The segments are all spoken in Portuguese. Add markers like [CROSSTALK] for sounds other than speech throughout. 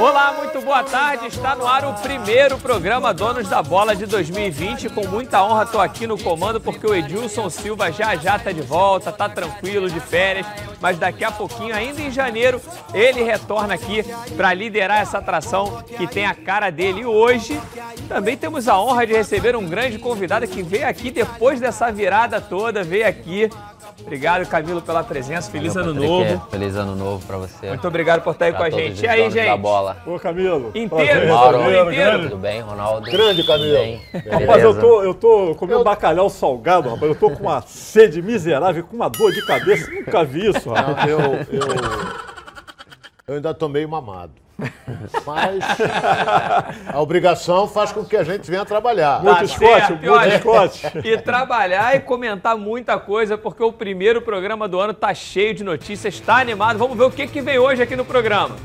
Olá, muito boa tarde. Está no ar o primeiro programa Donos da Bola de 2020. Com muita honra estou aqui no comando porque o Edilson Silva já já está de volta, está tranquilo, de férias. Mas daqui a pouquinho, ainda em janeiro, ele retorna aqui para liderar essa atração que tem a cara dele. E hoje também temos a honra de receber um grande convidado que veio aqui depois dessa virada toda, veio aqui Obrigado, Camilo, pela presença. Feliz Valeu, ano Patrick. novo. Feliz ano novo pra você. Muito obrigado por estar aí Pra com a gente. E aí, donos Da gente? bola. Ô, Camilo. Inteiro, Mauro, Camilo, inteiro. Tudo bem, Ronaldo? Grande, Camilo. Rapaz, eu tô, eu tô comendo bacalhau salgado, rapaz. Eu tô com uma sede miserável, com uma dor de cabeça. Nunca vi isso, rapaz. Não, eu, eu, eu ainda tô meio mamado. Mas a obrigação faz com que a gente venha trabalhar. Tá Muito Scott, certo, e muito olha. [LAUGHS] E trabalhar e comentar muita coisa, porque o primeiro programa do ano tá cheio de notícias, tá animado. Vamos ver o que, que vem hoje aqui no programa.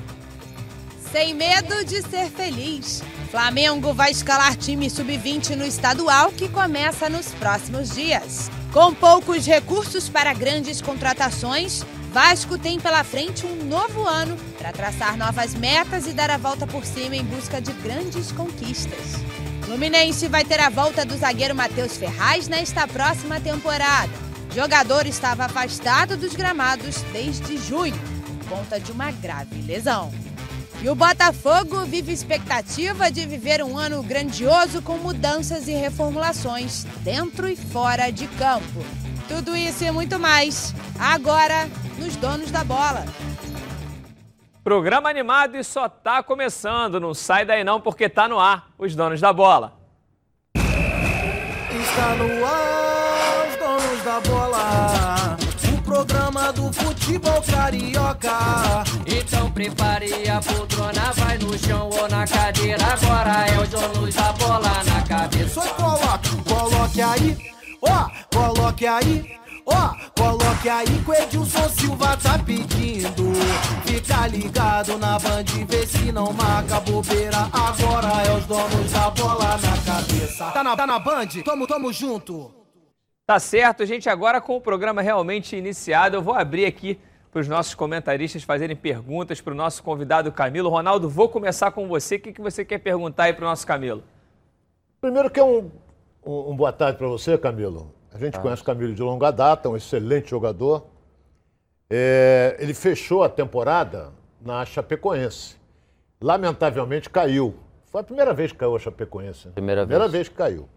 Sem medo de ser feliz. Flamengo vai escalar time sub-20 no estadual que começa nos próximos dias. Com poucos recursos para grandes contratações, Vasco tem pela frente um novo ano para traçar novas metas e dar a volta por cima em busca de grandes conquistas. Fluminense vai ter a volta do zagueiro Matheus Ferraz nesta próxima temporada. O jogador estava afastado dos gramados desde junho, por conta de uma grave lesão. E o Botafogo vive expectativa de viver um ano grandioso com mudanças e reformulações dentro e fora de campo. Tudo isso e muito mais, agora nos Donos da Bola. Programa animado e só tá começando. Não sai daí não, porque tá no ar. Os donos da bola. Está no ar, os donos da bola. O programa do futebol carioca. Então prepare a poltrona, vai no chão ou na cadeira. Agora é o dono da bola na cabeça. Só coloque, coloque aí, ó, coloque aí. Ó, coloque aí que o Edilson Silva tá pedindo. Fica ligado na band, vê se não marca bobeira. Agora é os donos da bola na cabeça. Tá na, tá na band? Tamo, tamo junto. Tá certo, gente. Agora com o programa realmente iniciado, eu vou abrir aqui para os nossos comentaristas fazerem perguntas para o nosso convidado Camilo. Ronaldo, vou começar com você. O que, que você quer perguntar aí para o nosso Camilo? Primeiro que é um, um, um boa tarde para você, Camilo. A gente conhece o Camilo de longa data, um excelente jogador. É, ele fechou a temporada na Chapecoense. Lamentavelmente caiu. Foi a primeira vez que caiu a Chapecoense. né? Primeira primeira vez. vez que caiu.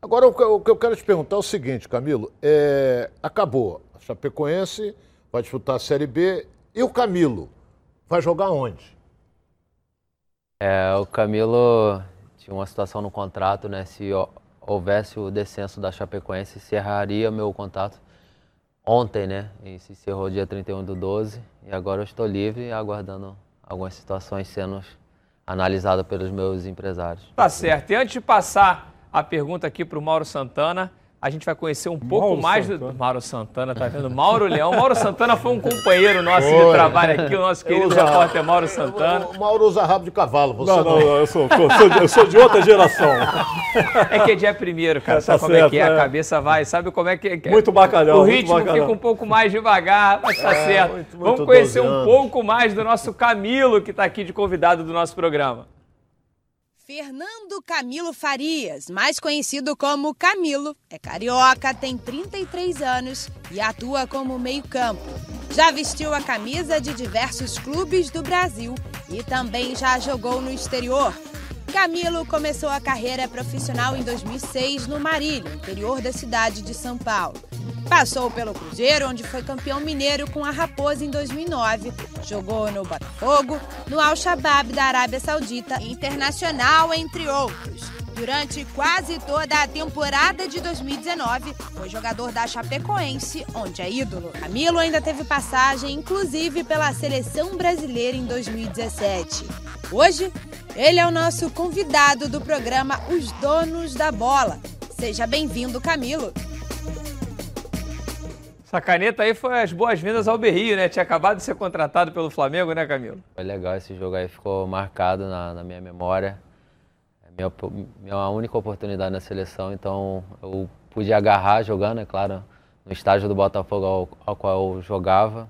Agora, o que, eu quero te perguntar é o seguinte, Camilo. É, acabou. A Chapecoense vai disputar a Série B. E o Camilo? Vai jogar onde? É, o Camilo tinha uma situação no contrato, né? Se houvesse o descenso da Chapecoense, encerraria meu contato ontem, né? E se encerrou dia 31 do 12. E agora eu estou livre aguardando algumas situações sendo analisadas pelos meus empresários. Tá certo. E antes de passar a pergunta aqui para o Mauro Santana, a gente vai conhecer um pouco Mauro mais do. Santana. Mauro Santana, tá vendo? Mauro Leão. Mauro Santana foi um companheiro nosso de Foi. trabalho aqui, o nosso querido usa- repórter Mauro Santana. O Mauro usa rabo de cavalo. Você Não, não, não, eu sou, sou- sou de- eu sou de outra geração. É que é dia primeiro, cara. Tá Sabe como é certo, que é? A é. cabeça vai. Sabe como é que é? Muito bacalhau, O muito ritmo bacalhau. fica um pouco mais devagar, mas tá certo. É, muito, Vamos muito conhecer 12 um pouco mais do nosso Camilo, que tá aqui de convidado do nosso programa. Fernando Camilo Farias, mais conhecido como Camilo, é carioca, tem 33 anos e atua como meio-campo. Já vestiu a camisa de diversos clubes do Brasil e também já jogou no exterior. Camilo começou a carreira profissional em 2006 no Marília, interior da cidade de São Paulo. Passou pelo Cruzeiro, onde foi campeão mineiro com a Raposa em 2009. Jogou no Botafogo, no Al-Shabaab da Arábia Saudita, Internacional, entre outros. Durante quase toda a temporada de 2019, foi jogador da Chapecoense, onde é ídolo. Camilo ainda teve passagem, inclusive, pela seleção brasileira em 2017. Hoje, ele é o nosso convidado do programa Os Donos da Bola. Seja bem-vindo, Camilo. Essa caneta aí foi as boas-vindas ao Berrio, né? Tinha acabado de ser contratado pelo Flamengo, né, Camilo? Foi legal esse jogo aí, ficou marcado na, na minha memória. Minha, minha única oportunidade na seleção, então eu pude agarrar jogando, é claro, no estágio do Botafogo ao, ao qual eu jogava.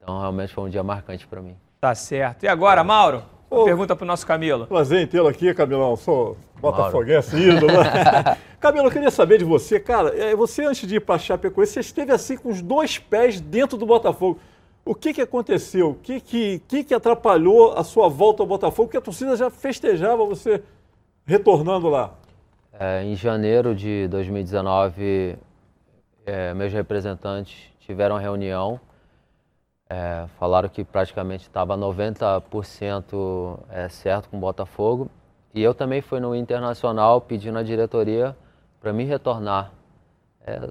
Então realmente foi um dia marcante para mim. Tá certo. E agora, Mauro? Ô. Pergunta pro nosso Camilo. Prazer em tê-lo aqui, Camilão. Sou botafoguense ídolo. né? [LAUGHS] Camilo, eu queria saber de você, cara. é, Você, antes de ir para Chapecoense, você esteve assim com os dois pés dentro do Botafogo. O que, que aconteceu? O que, que, que, que atrapalhou a sua volta ao Botafogo? Porque a torcida já festejava você retornando lá. É, em janeiro de 2019, é, meus representantes tiveram reunião, é, falaram que praticamente estava 90% é, certo com o Botafogo. E eu também fui no Internacional pedindo à diretoria para me retornar. É,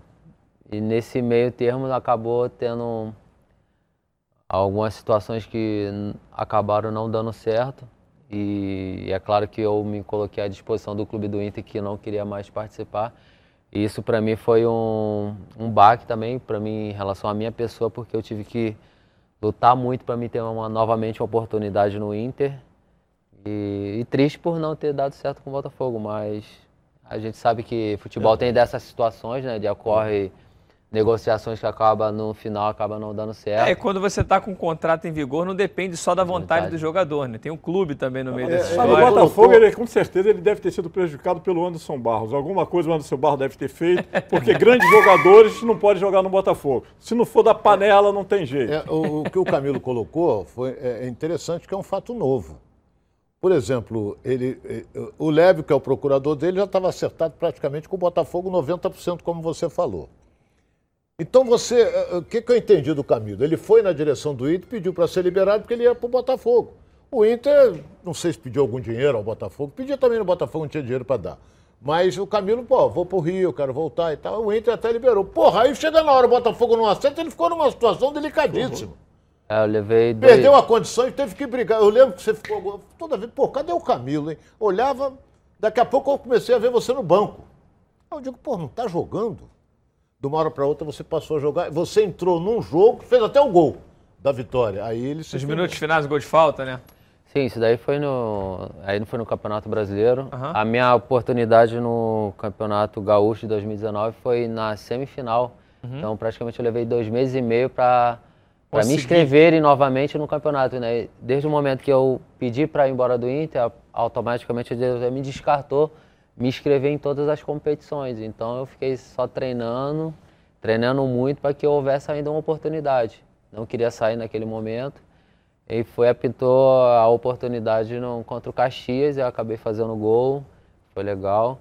e nesse meio termo acabou tendo algumas situações que acabaram não dando certo. E é claro que eu me coloquei à disposição do clube do Inter que não queria mais participar. E isso para mim foi um, um baque também para mim em relação à minha pessoa, porque eu tive que lutar muito para mim ter uma, novamente uma oportunidade no Inter. E, e triste por não ter dado certo com o Botafogo, mas a gente sabe que futebol tem dessas situações, né? De ocorre negociações que acaba no final acaba não dando certo. É, e quando você tá com um contrato em vigor, não depende só da vontade Vontade. do jogador, né? Tem um clube também no meio É, dessa mas o história. Botafogo, ele, com certeza, ele deve ter sido prejudicado pelo Anderson Barros. Alguma coisa o Anderson Barros deve ter feito, [LAUGHS] porque grandes jogadores não podem jogar no Botafogo. Se não for da panela, não tem jeito. É, o, o que o Camilo colocou foi, é, é interessante, que é um fato novo. Por exemplo, ele, eh, o Leve, que é o procurador dele, já estava acertado praticamente com o Botafogo 90%, como você falou. Então você, eh, eh, o que, que eu entendi do Camilo? Ele foi na direção do Inter, pediu para ser liberado porque ele ia para o Botafogo. O Inter, não sei se pediu algum dinheiro ao Botafogo, pedia também no Botafogo, não tinha dinheiro para dar. Mas o Camilo, pô, vou pro Rio, quero voltar e tal. O Inter até liberou. Porra, aí chega na hora, o Botafogo não aceita, ele ficou numa situação delicadíssima. É, eu levei dois... Perdeu a condição e teve que brigar. Eu lembro que você ficou toda vez, pô, cadê o Camilo, hein? Olhava, daqui a pouco eu comecei a ver você no banco. Eu digo, pô, não tá jogando? De uma hora para outra você passou a jogar. Você entrou num jogo, fez até o gol da vitória. Aí ele se. Nos minutos finais, gol de falta, né? Sim, isso daí foi no. Aí não foi no Campeonato Brasileiro. Aham. A minha oportunidade no Campeonato Gaúcho de 2019 foi na semifinal. Uhum. Então praticamente eu levei dois meses e meio para me inscreverem novamente no campeonato. Né? Desde o momento que eu pedi para ir embora do Inter, automaticamente a diretoria me descartou me inscrever em todas as competições. Então eu fiquei só treinando, treinando muito para que houvesse ainda uma oportunidade. Não queria sair naquele momento. E foi, apitou a oportunidade no, contra o Caxias e eu acabei fazendo gol. Foi legal.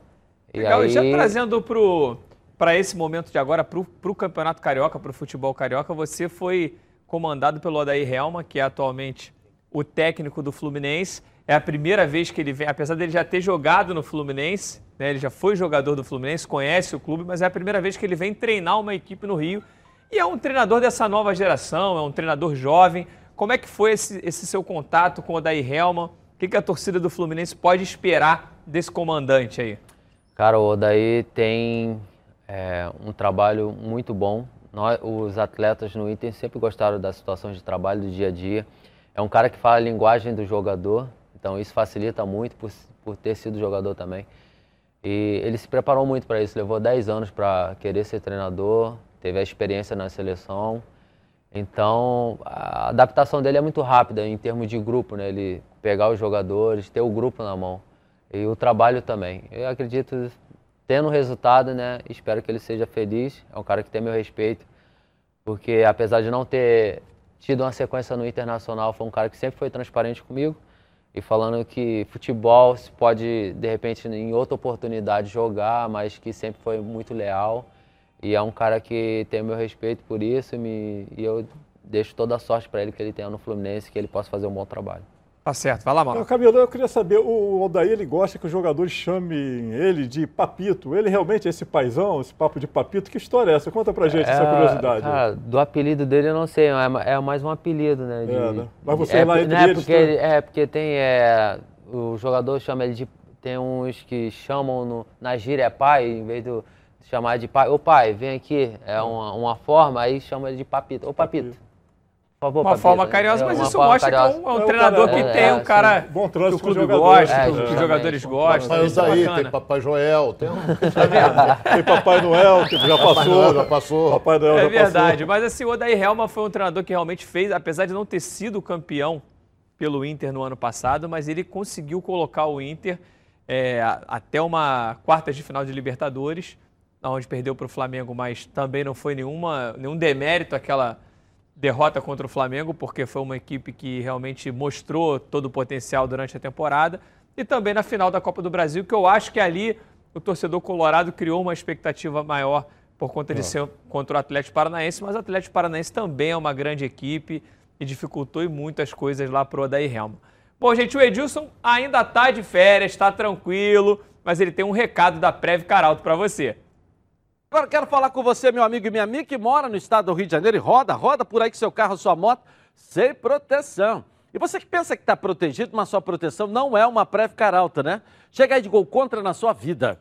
E Legal, e aí, já trazendo pro para esse momento de agora, pro, pro Campeonato Carioca, pro futebol carioca, você foi comandado pelo Odair Helma, que é atualmente o técnico do Fluminense. É a primeira vez que ele vem, apesar dele já ter jogado no Fluminense, né, ele já foi jogador do Fluminense, conhece o clube, mas é a primeira vez que ele vem treinar uma equipe no Rio. E é um treinador dessa nova geração, é um treinador jovem. Como é que foi esse, esse seu contato com o Odair Helma? O que, que a torcida do Fluminense pode esperar desse comandante aí? Cara, o Odaí tem é, um trabalho muito bom. Nós, os atletas no Inter sempre gostaram das situações de trabalho do dia a dia. É um cara que fala a linguagem do jogador, então isso facilita muito por, por ter sido jogador também. E ele se preparou muito para isso, levou 10 anos para querer ser treinador, teve a experiência na seleção. Então, a adaptação dele é muito rápida em termos de grupo, né? Ele pegar os jogadores, ter o grupo na mão. E o trabalho também. Eu acredito, tendo resultado, né? Espero que ele seja feliz. É um cara que tem meu respeito. Porque apesar de não ter tido uma sequência no Internacional, foi um cara que sempre foi transparente comigo. E falando que futebol se pode, de repente, em outra oportunidade jogar, mas que sempre foi muito leal. E é um cara que tem meu respeito por isso e, me- e eu deixo toda a sorte para ele que ele tenha no Fluminense, que ele possa fazer um bom trabalho. Tá certo, vai lá, Mauro. Ô, Camilo, eu queria saber, o Odair, ele gosta que os jogadores chamem ele de papito. Ele realmente é esse paizão, esse papo de papito? Que história é essa? Conta pra gente essa curiosidade. Cara, do apelido dele eu não sei, é, é mais um apelido, né? de- É, né? Mas você é, lá entre é eles porque tem- ele- É, porque tem. É, o jogador chama ele de. Tem uns que chamam no, na gíria é pai, em vez de chamar de pai. Ô pai, vem aqui. É uma, uma forma, aí chama ele de papito. Ô papito. Por favor, Uma papito. forma carinhosa, É mas isso mostra que é carinhosa. um, é um É um treinador cara- que é, tem é, um cara. Bom que o clube jogadores. gosta, É, que os jogadores gostam. Mas Isso aí tem Papai Joel, tem um. [LAUGHS] Tem Papai Noel, que já passou. Já passou. Papai Noel É já verdade, mas assim, o Odair Helma foi um treinador que realmente fez, apesar de não ter sido campeão pelo Inter no ano passado, mas ele conseguiu colocar o Inter é, até uma quartas de final de Libertadores, onde perdeu para o Flamengo, mas também não foi nenhuma, nenhum demérito aquela derrota contra o Flamengo, porque foi uma equipe que realmente mostrou todo o potencial durante a temporada. E também na final da Copa do Brasil, que eu acho que ali o torcedor colorado criou uma expectativa maior por conta de ah. ser contra o Atlético Paranaense, mas o Atlético Paranaense também é uma grande equipe e dificultou muitas coisas lá para o Odair Helma. Bom, gente, o Edilson ainda está de férias, está tranquilo, mas ele tem um recado da Prev Caralto para você. Agora quero falar com você, meu amigo e minha amiga, que mora no estado do Rio de Janeiro e roda, roda por aí com seu carro, sua moto, sem proteção. E você que pensa que está protegido, mas sua proteção não é uma Prev Caralto, né? Chega aí de gol contra na sua vida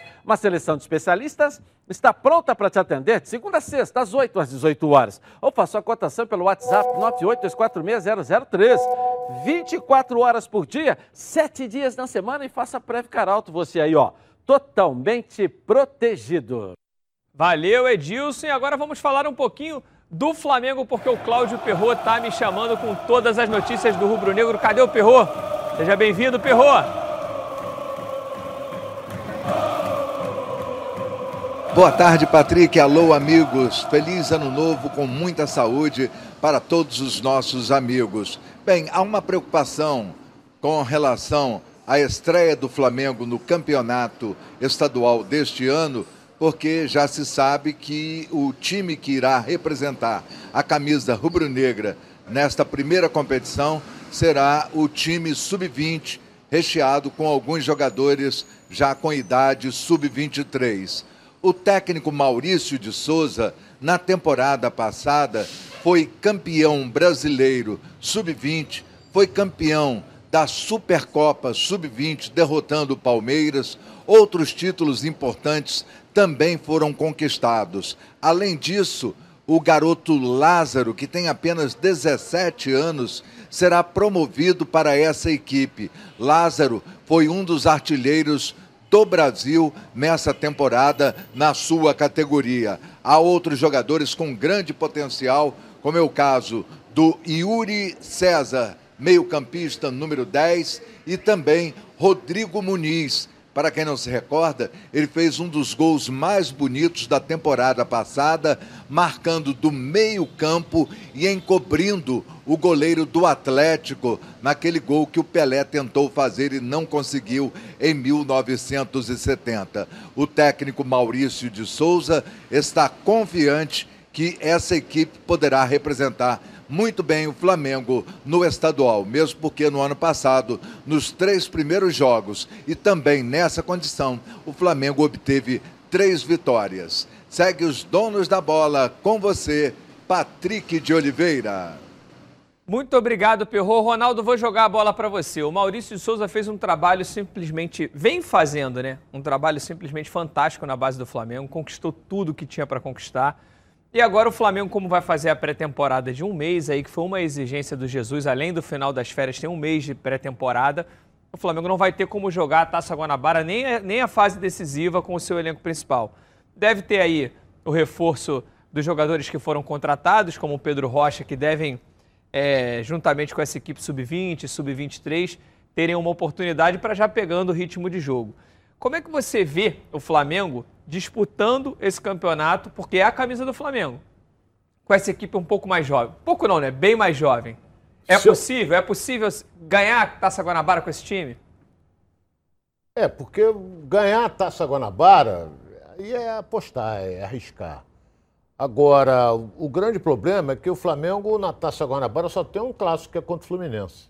Uma seleção de especialistas está pronta para te atender de segunda a sexta, das 8 às 18 horas. Ou faça a cotação pelo WhatsApp 982460003. 24 horas por dia, 7 dias na semana e faça Preve Caralto você aí, ó. Totalmente protegido. Valeu, Edilson. E agora vamos falar um pouquinho do Flamengo, porque o Cláudio Perro está me chamando com todas as notícias do Rubro Negro. Cadê o Perro? Seja bem-vindo, Perro. Boa tarde, Patrick. Alô, amigos. Feliz ano novo com muita saúde para todos os nossos amigos. Bem, há uma preocupação com relação à estreia do Flamengo no campeonato estadual deste ano, porque já se sabe que o time que irá representar a camisa rubro-negra nesta primeira competição será o time sub-20, recheado com alguns jogadores já com idade sub-23. O técnico Maurício de Souza, na temporada passada, foi campeão brasileiro sub-20, foi campeão da Supercopa sub-20, derrotando o Palmeiras. Outros títulos importantes também foram conquistados. Além disso, o garoto Lázaro, que tem apenas 17 anos, será promovido para essa equipe. Lázaro foi um dos artilheiros do Brasil nessa temporada na sua categoria. Há outros jogadores com grande potencial, como é o caso do Yuri César, meio-campista número 10, e também Rodrigo Muniz, para quem não se recorda, ele fez um dos gols mais bonitos da temporada passada, marcando do meio-campo e encobrindo o goleiro do Atlético naquele gol que o Pelé tentou fazer e não conseguiu em 1970. O técnico Maurício de Souza está confiante que essa equipe poderá representar muito bem o Flamengo no estadual, mesmo porque no ano passado, nos três primeiros jogos e também nessa condição, o Flamengo obteve três vitórias. Segue os donos da bola com você, Patrick de Oliveira. Muito obrigado, Perro. Ronaldo, vou jogar a bola para você. O Maurício de Souza fez um trabalho simplesmente, vem fazendo, né? Um trabalho simplesmente fantástico na base do Flamengo, conquistou tudo que tinha para conquistar. E agora o Flamengo, como vai fazer a pré-temporada de um mês aí, que foi uma exigência do Jesus, além do final das férias, tem um mês de pré-temporada, o Flamengo não vai ter como jogar a Taça Guanabara nem a, nem a fase decisiva com o seu elenco principal. Deve ter aí o reforço dos jogadores que foram contratados, como o Pedro Rocha, que devem, é, juntamente com essa equipe sub-20, sub-23, terem uma oportunidade para já pegando o ritmo de jogo. Como é que você vê o Flamengo disputando esse campeonato, porque é a camisa do Flamengo, com essa equipe um pouco mais jovem? Pouco não, né? Bem mais jovem. É Se possível? Eu... É possível ganhar a Taça Guanabara com esse time? É, porque ganhar a Taça Guanabara aí é apostar, é arriscar. Agora, o grande problema é que o Flamengo na Taça Guanabara só tem um clássico que é contra o Fluminense.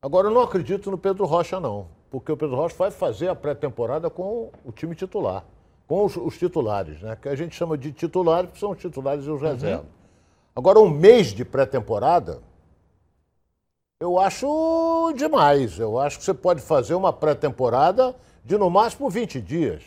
Agora, eu não acredito no Pedro Rocha, não porque o Pedro Rocha vai fazer a pré-temporada com o time titular, com os, os, titulares, né? Que a gente chama de titulares, porque são os titulares e os uhum. reservas. Agora, um mês de pré-temporada, Eu acho demais. Eu acho que você pode fazer uma pré-temporada de no máximo 20 dias.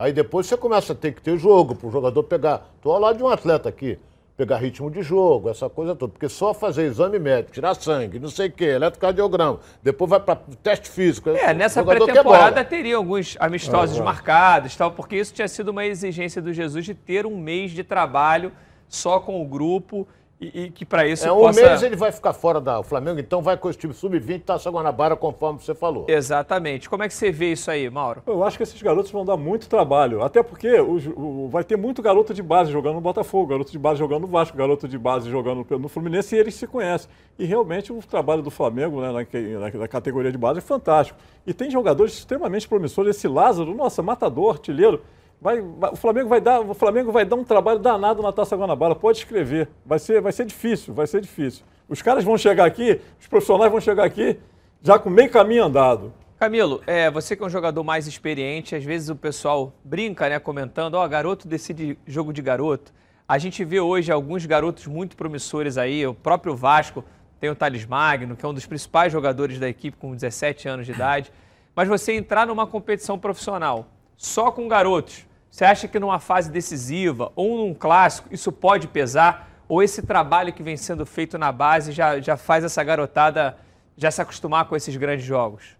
Aí depois você começa a ter que ter jogo para o jogador pegar. Estou ao lado de um atleta aqui. Pegar ritmo de jogo, essa coisa toda. Porque só fazer exame médico, tirar sangue, não sei o quê, eletrocardiograma, depois vai para teste físico. É, nessa pré-temporada teria alguns amistosos marcados, tal, porque isso tinha sido uma exigência do Jesus de ter um mês de trabalho só com o grupo e, e que para isso É, um possa... mês ele vai ficar fora da o Flamengo, então vai com esse time sub-20, Taça Guanabara, conforme você falou. Exatamente. Como é que você vê isso aí, Mauro? Eu acho que esses garotos vão dar muito trabalho, até porque os- o- vai ter muito garoto de base jogando no Botafogo, garoto de base jogando no Vasco, garoto de base jogando no Fluminense e eles se conhecem. E realmente o trabalho do Flamengo né, na, na- na categoria de base é fantástico. E tem jogadores extremamente promissores. Esse Lázaro, nossa, matador, artilheiro. Vai, vai- o, Flamengo vai dar, o Flamengo vai dar um trabalho danado na Taça Guanabara, pode escrever. Vai ser, vai ser difícil, vai ser difícil. Os caras vão chegar aqui, os profissionais vão chegar aqui já com meio caminho andado. Camilo, é, você que é um jogador mais experiente, às vezes o pessoal brinca, né, comentando, ó, garoto decide jogo de garoto. A gente vê hoje alguns garotos muito promissores aí, o próprio Vasco tem o Thales Magno, que é um dos principais jogadores da equipe com 17 anos de idade. Mas você entrar numa competição profissional só com garotos, você acha que numa fase decisiva ou num clássico isso pode pesar? Ou esse trabalho que vem sendo feito na base já, já faz essa garotada já se acostumar com esses grandes jogos?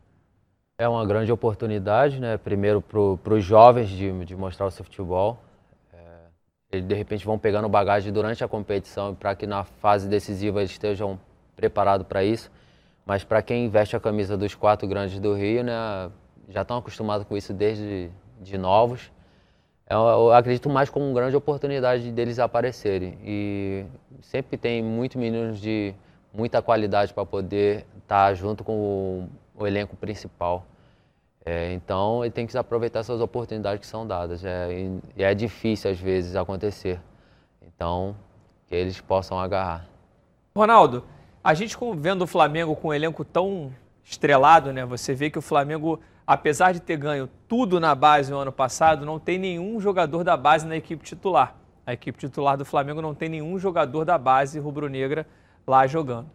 É uma grande oportunidade, né? Primeiro para os jovens de, de mostrar o seu futebol. É, eles de repente vão pegando bagagem durante a competição para que na fase decisiva eles estejam preparados para isso. Mas para quem veste a camisa dos quatro grandes do Rio, né? Já estão acostumados com isso desde de novos. Eu, eu acredito mais como uma grande oportunidade deles aparecerem. E sempre tem muitos meninos de muita qualidade para poder estar junto com o, o elenco principal. É, então, ele tem que aproveitar essas oportunidades que são dadas. É, e, e é difícil, às vezes, acontecer. Então, que eles possam agarrar. Ronaldo, a gente vendo o Flamengo com um elenco tão estrelado, né? Você vê que o Flamengo, apesar de ter ganho tudo na base no ano passado, não tem nenhum jogador da base na equipe titular. A equipe titular do Flamengo não tem nenhum jogador da base rubro-negra lá jogando.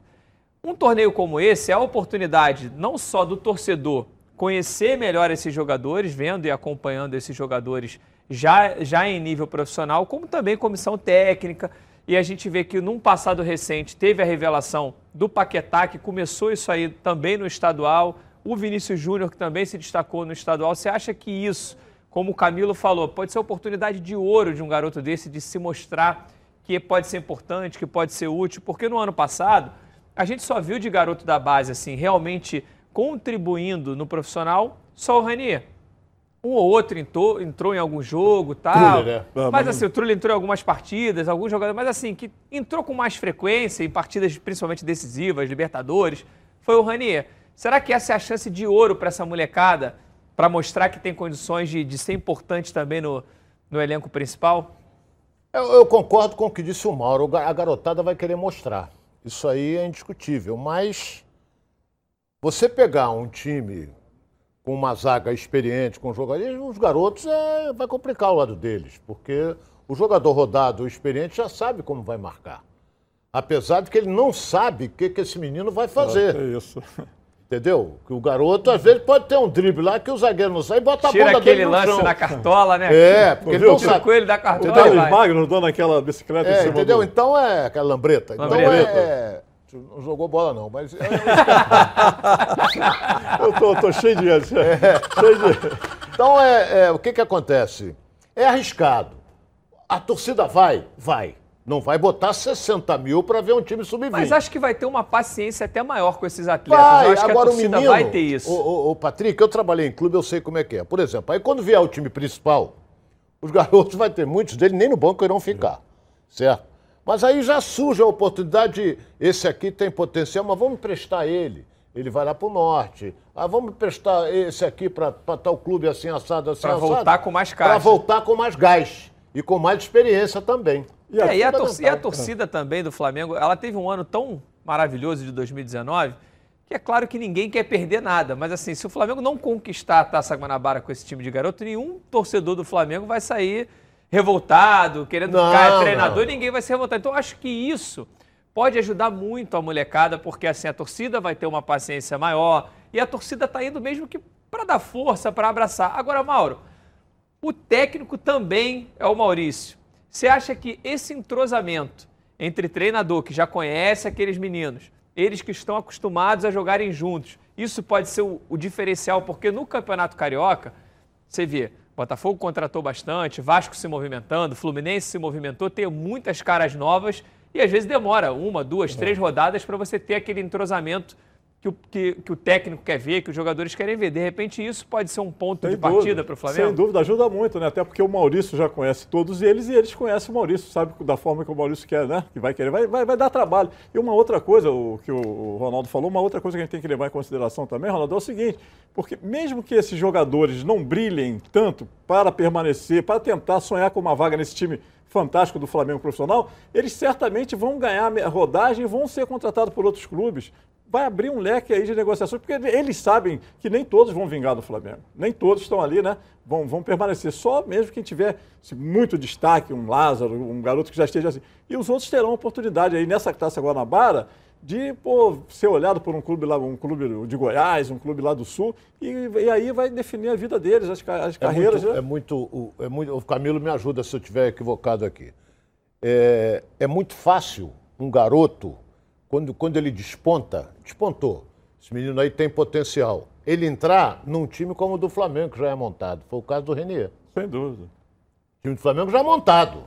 Um torneio como esse é a oportunidade não só do torcedor conhecer melhor esses jogadores, vendo e acompanhando esses jogadores já, já em nível profissional, como também comissão técnica. E a gente vê que num passado recente teve a revelação do Paquetá, que começou isso aí também no estadual, o Vinícius Júnior, que também se destacou no estadual. Você acha que isso, como o Camilo falou, pode ser oportunidade de ouro de um garoto desse de se mostrar que pode ser importante, que pode ser útil? Porque no ano passado a gente só viu de garoto da base, assim, realmente contribuindo no profissional, só o Ranier. Um ou outro entrou, entrou em algum jogo e tal. Trulli, né? Ah, Mas mas assim, o Trulli entrou em algumas partidas, alguns jogadores, mas assim, que entrou com mais frequência em partidas principalmente decisivas, Libertadores, foi o Ranier. Será que essa é a chance de ouro para essa molecada, para mostrar que tem condições de, de ser importante também no, no elenco principal? Eu, eu concordo com o que disse o Mauro. A garotada vai querer mostrar. Isso aí é indiscutível. Mas você pegar um time com uma zaga experiente, com jogadores, os garotos é, vai complicar o lado deles. Porque o jogador rodado, o experiente, já sabe como vai marcar. Apesar de que ele não sabe o que, que esse menino vai fazer. É isso. Entendeu? Que o garoto, às vezes, pode ter um drible lá que o zagueiro não sai e bota a Tira bunda aquele dele no lance chão. na cartola, né? É, porque ele não o sabe. coelho da cartola Então, os vai. Magnos dando aquela bicicleta em É, cima entendeu? do... Então é aquela lambreta. Então Lambreta. é, é- Não jogou bola, não, mas. é- [LAUGHS] Eu tô, tô cheio de... É. Cheio de... então é, é, o que, que acontece? É arriscado. A torcida vai? Vai. Não vai botar 60 mil para ver um time sub-20. Mas acho que vai ter uma paciência até maior com esses atletas. Vai, acho agora que a o menino. vai ter isso. Ô, ô, ô, Patrick, eu trabalhei em clube, eu sei como é que é. Por exemplo, aí quando vier o time principal, os [LAUGHS] garotos vai ter muitos deles, nem no banco irão ficar. Certo? Mas aí já surge a oportunidade de esse aqui tem potencial, mas vamos prestar ele. Ele vai lá para o norte. Ah, vamos prestar esse aqui para tal clube assim, assado, assim, Pra assado. voltar com mais Para caixa. voltar com mais gás. E com mais experiência também. E a- É, e, a torcida, e a torcida também do Flamengo, ela teve um ano tão maravilhoso de 2019, que é claro que ninguém quer perder nada. Mas assim, se o Flamengo não conquistar a Taça Guanabara com esse time de garoto, nenhum torcedor do Flamengo vai sair revoltado, querendo Não, ficar treinador, não. e ninguém vai se revoltar. Então acho que isso pode ajudar muito a molecada, porque assim a torcida vai ter uma paciência maior e a torcida está indo mesmo que para dar força, para abraçar. Agora, Mauro, o técnico também é o Maurício. Você acha que esse entrosamento entre treinador que já conhece aqueles meninos, eles que estão acostumados a jogarem juntos, isso pode ser o, o diferencial, porque no Campeonato Carioca, você vê, Botafogo contratou bastante, Vasco se movimentando, Fluminense se movimentou, tem muitas caras novas e às vezes demora uma, duas, três rodadas para você ter aquele entrosamento que o, que, que o técnico quer ver, que os jogadores querem ver. De repente, isso pode ser um ponto Sem de dúvida. partida para o Flamengo? Sem dúvida, ajuda muito, né? Até porque o Maurício já conhece todos eles e eles conhecem o Maurício, sabe da forma que o Maurício quer, né? Que vai querer, vai, vai, vai dar trabalho. E uma outra coisa, o que o Ronaldo falou, uma outra coisa que a gente tem que levar em consideração também, Ronaldo, é o seguinte: porque mesmo que esses jogadores não brilhem tanto para permanecer, para tentar sonhar com uma vaga nesse time fantástico do Flamengo profissional, eles certamente vão ganhar rodagem e vão ser contratados por outros clubes vai abrir um leque aí de negociações, porque eles sabem que nem todos vão vingar do Flamengo. Nem todos estão ali, né? Vão, vão permanecer. Só mesmo quem tiver muito destaque, um Lázaro, um garoto que já esteja assim. E os outros terão oportunidade aí nessa Taça Guanabara de pô, ser olhado por um clube lá, um clube de Goiás, um clube lá do Sul, e, e aí vai definir a vida deles, as, as é carreiras. Muito, né? é, muito, é muito. O Camilo me ajuda se eu estiver equivocado aqui. É, é muito fácil um garoto quando, quando ele desponta, despontou. Esse menino aí tem potencial. Ele entrar num time como o do Flamengo, que já é montado. Foi o caso do Renier. Sem dúvida. O time do Flamengo já é montado.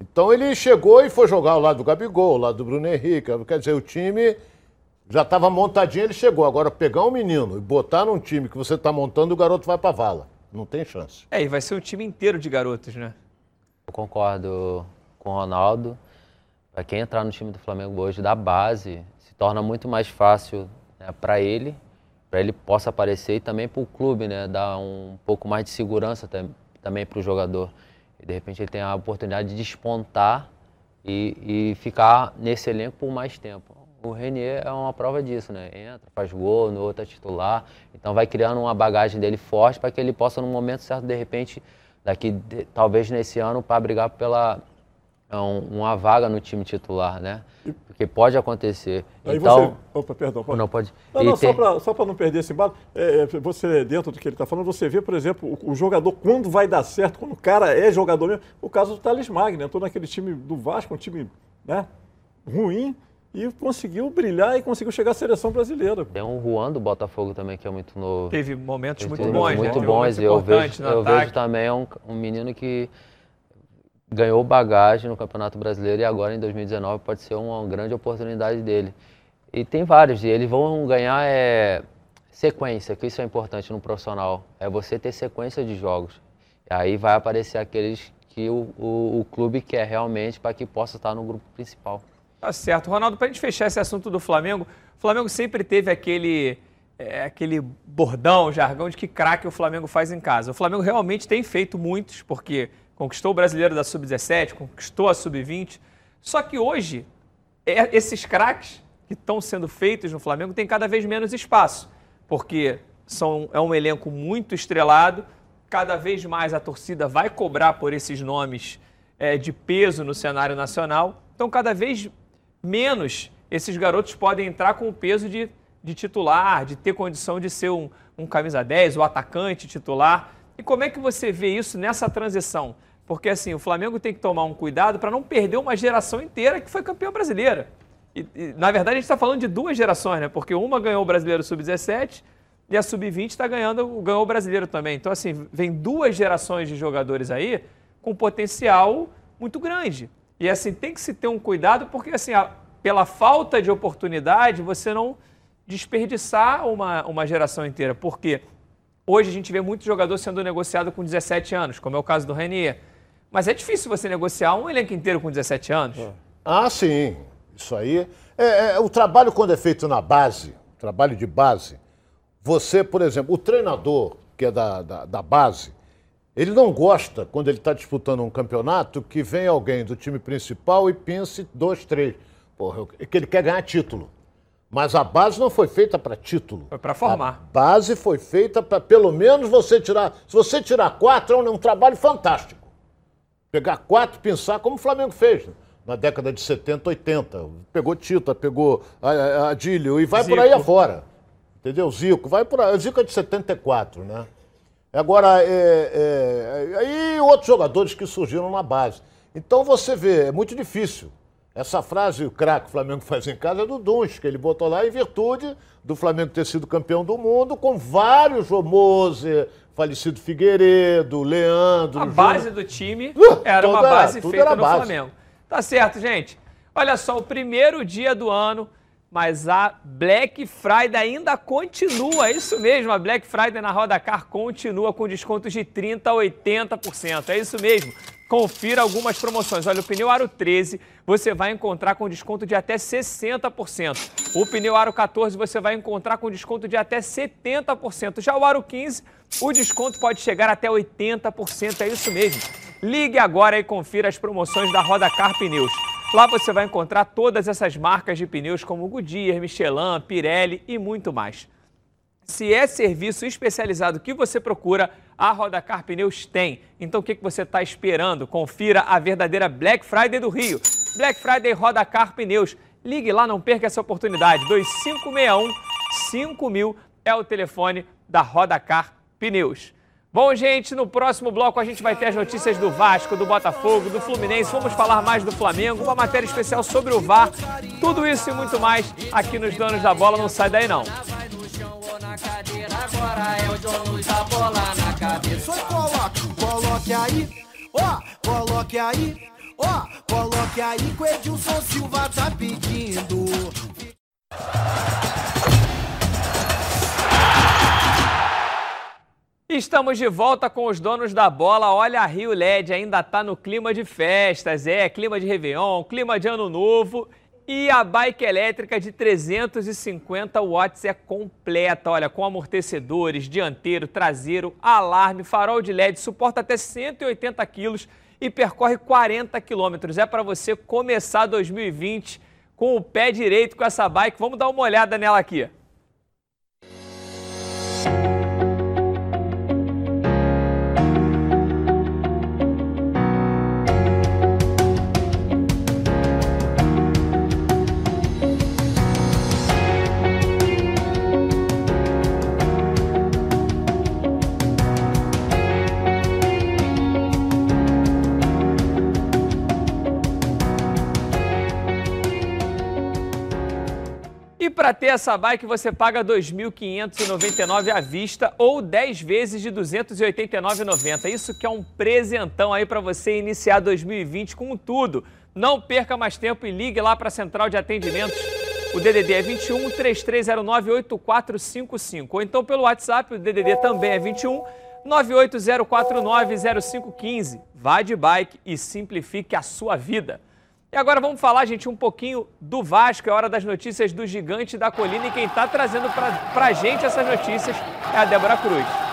Então ele chegou e foi jogar ao lado do Gabigol, ao lado do Bruno Henrique. Quer dizer, o time já estava montadinho, ele chegou. Agora, pegar um menino e botar num time que você está montando, o garoto vai para vala. Não tem chance. É, e vai ser um time inteiro de garotos, né? Eu concordo com o Ronaldo para quem entrar no time do Flamengo hoje da base, se torna muito mais fácil né, para ele, para ele possa aparecer e também para o clube, né, dar um pouco mais de segurança também para o jogador. E de repente ele tem a oportunidade de despontar e, e ficar nesse elenco por mais tempo. O Renier é uma prova disso, né? Entra, faz gol, no outro é titular, então vai criando uma bagagem dele forte para que ele possa, no momento certo, de repente, daqui talvez nesse ano, para brigar pela, uma vaga no time titular, né? Porque pode acontecer. Aí então, você... Opa, perdão. Pode. Não, pode. Não, não tem... só para não perder esse embalo, é, é, você, dentro do que ele está falando, você vê, por exemplo, o, o, jogador, quando vai dar certo, quando o cara é jogador mesmo, o caso do Thales Magno, entrou naquele time do Vasco, um time né, ruim, e conseguiu brilhar e conseguiu chegar à seleção brasileira. Tem um Juan do Botafogo também, que é muito novo. Teve momentos muito bons, Muito né? bons, eu vejo, eu vejo também um, um menino que ganhou bagagem no Campeonato Brasileiro e agora em 2019 pode ser uma grande oportunidade dele. E tem vários, e eles vão ganhar é, sequência, que isso é importante no profissional, é você ter sequência de jogos. E aí vai aparecer aqueles que o, o, o clube quer realmente para que possa estar no grupo principal. Tá certo. Ronaldo, para a gente fechar esse assunto do Flamengo, o Flamengo sempre teve aquele, é, aquele bordão, jargão de que craque o Flamengo faz em casa. O Flamengo realmente tem feito muitos, porque conquistou o brasileiro da Sub-17, conquistou a Sub-20. Só que hoje, é, esses craques que estão sendo feitos no Flamengo têm cada vez menos espaço, porque são, é um elenco muito estrelado, cada vez mais a torcida vai cobrar por esses nomes é, de peso no cenário nacional. Então, cada vez menos esses garotos podem entrar com o peso de, de titular, de ter condição de ser um, um camisa 10, o atacante titular. E como é que você vê isso nessa transição? Porque assim, o Flamengo tem que tomar um cuidado para não perder uma geração inteira que foi campeã brasileira. E, e, na verdade, a gente está falando de duas gerações, né? Porque uma ganhou o brasileiro sub-17 e a sub-20 está ganhando ganhou o brasileiro também. Então, assim, vem duas gerações de jogadores aí com potencial muito grande. E assim, tem que se ter um cuidado, porque assim, a, pela falta de oportunidade, você não desperdiçar uma, uma geração inteira. Porque hoje a gente vê muito jogador sendo negociado com 17 anos, como é o caso do Renier. Mas é difícil você negociar um elenco inteiro com 17 anos. É. Ah, sim. Isso aí. É, é, o trabalho, quando é feito na base, trabalho de base, você, por exemplo, o treinador, que é da, da, da base, ele não gosta, quando ele está disputando um campeonato, que vem alguém do time principal e pense dois, três. Porra, que ele quer ganhar título. Mas a base não foi feita para título. Foi para formar. A base foi feita para, pelo menos, você tirar. Se você tirar quatro, é um, é um trabalho fantástico. Pegar quatro e pensar como o Flamengo fez. na década de 70, 80. Pegou Tita, pegou Adílio e vai Zico. por aí afora. Entendeu? Zico, vai por aí. Zico é de 74, né? Agora, é, é, aí outros jogadores que surgiram na base. Então você vê, é muito difícil. Essa frase, o craque o Flamengo [LAUGHS] faz em casa, é do Duns, que ele botou lá em virtude do Flamengo ter sido campeão do mundo, com vários Romose, falecido Figueiredo, Leandro. A base do time uh, era uma base era, feita no base. Flamengo. Tá certo, gente. Olha só, o primeiro dia do ano, mas a Black Friday ainda continua. É isso mesmo, a Black Friday na Roda Car continua com descontos de 30% a 80%. É isso mesmo. Confira algumas promoções. Olha, o pneu Aro 13 você vai encontrar com desconto de até 60%. O pneu Aro 14 você vai encontrar com desconto de até 70%. Já o Aro 15, o desconto pode chegar até 80%. É isso mesmo. Ligue agora e confira as promoções da Roda Car Pneus. Lá você vai encontrar todas essas marcas de pneus como Goodyear, Michelin, Pirelli e muito mais. Se é serviço especializado que você procura, a Rodacar Pneus tem. Então o que você está esperando? Confira a verdadeira Black Friday do Rio. Black Friday Rodacar Pneus. Ligue lá, não perca essa oportunidade. 2561 5000 é o telefone da Rodacar Pneus. Bom, gente, no próximo bloco a gente vai ter as notícias do Vasco, do Botafogo, do Fluminense. Vamos falar mais do Flamengo, uma matéria especial sobre o VAR. Tudo isso e muito mais aqui nos Donos da Bola. Não sai daí, não agora é o John Luz, a bola na cabeça. Só coloque, coloque aí, ó, coloque aí, ó, coloque aí que o Edilson Silva tá pedindo. Estamos de volta com os donos da bola. Olha, a Rio LED ainda está no clima de festas, é, clima de Réveillon, clima de Ano Novo. E a bike elétrica de 350 watts é completa, olha, com amortecedores, dianteiro, traseiro, alarme, farol de LED, suporta até 180 quilos e percorre 40 quilômetros. É para você começar 2020 com o pé direito com essa bike. Vamos dar uma olhada nela aqui. Para ter essa bike você paga R$ 2.599 à vista ou 10 vezes de R$ 289,90. Isso que é um presentão aí para você iniciar 2020 com tudo. Não perca mais tempo e ligue lá para a central de atendimentos. O DDD é 21 3309 8455 ou então pelo WhatsApp, o DDD também é 21 98049 0515. Vá de bike e simplifique a sua vida. E agora vamos falar, gente, um pouquinho do Vasco. É hora das notícias do Gigante da Colina. E quem está trazendo para a gente essas notícias é a Débora Cruz.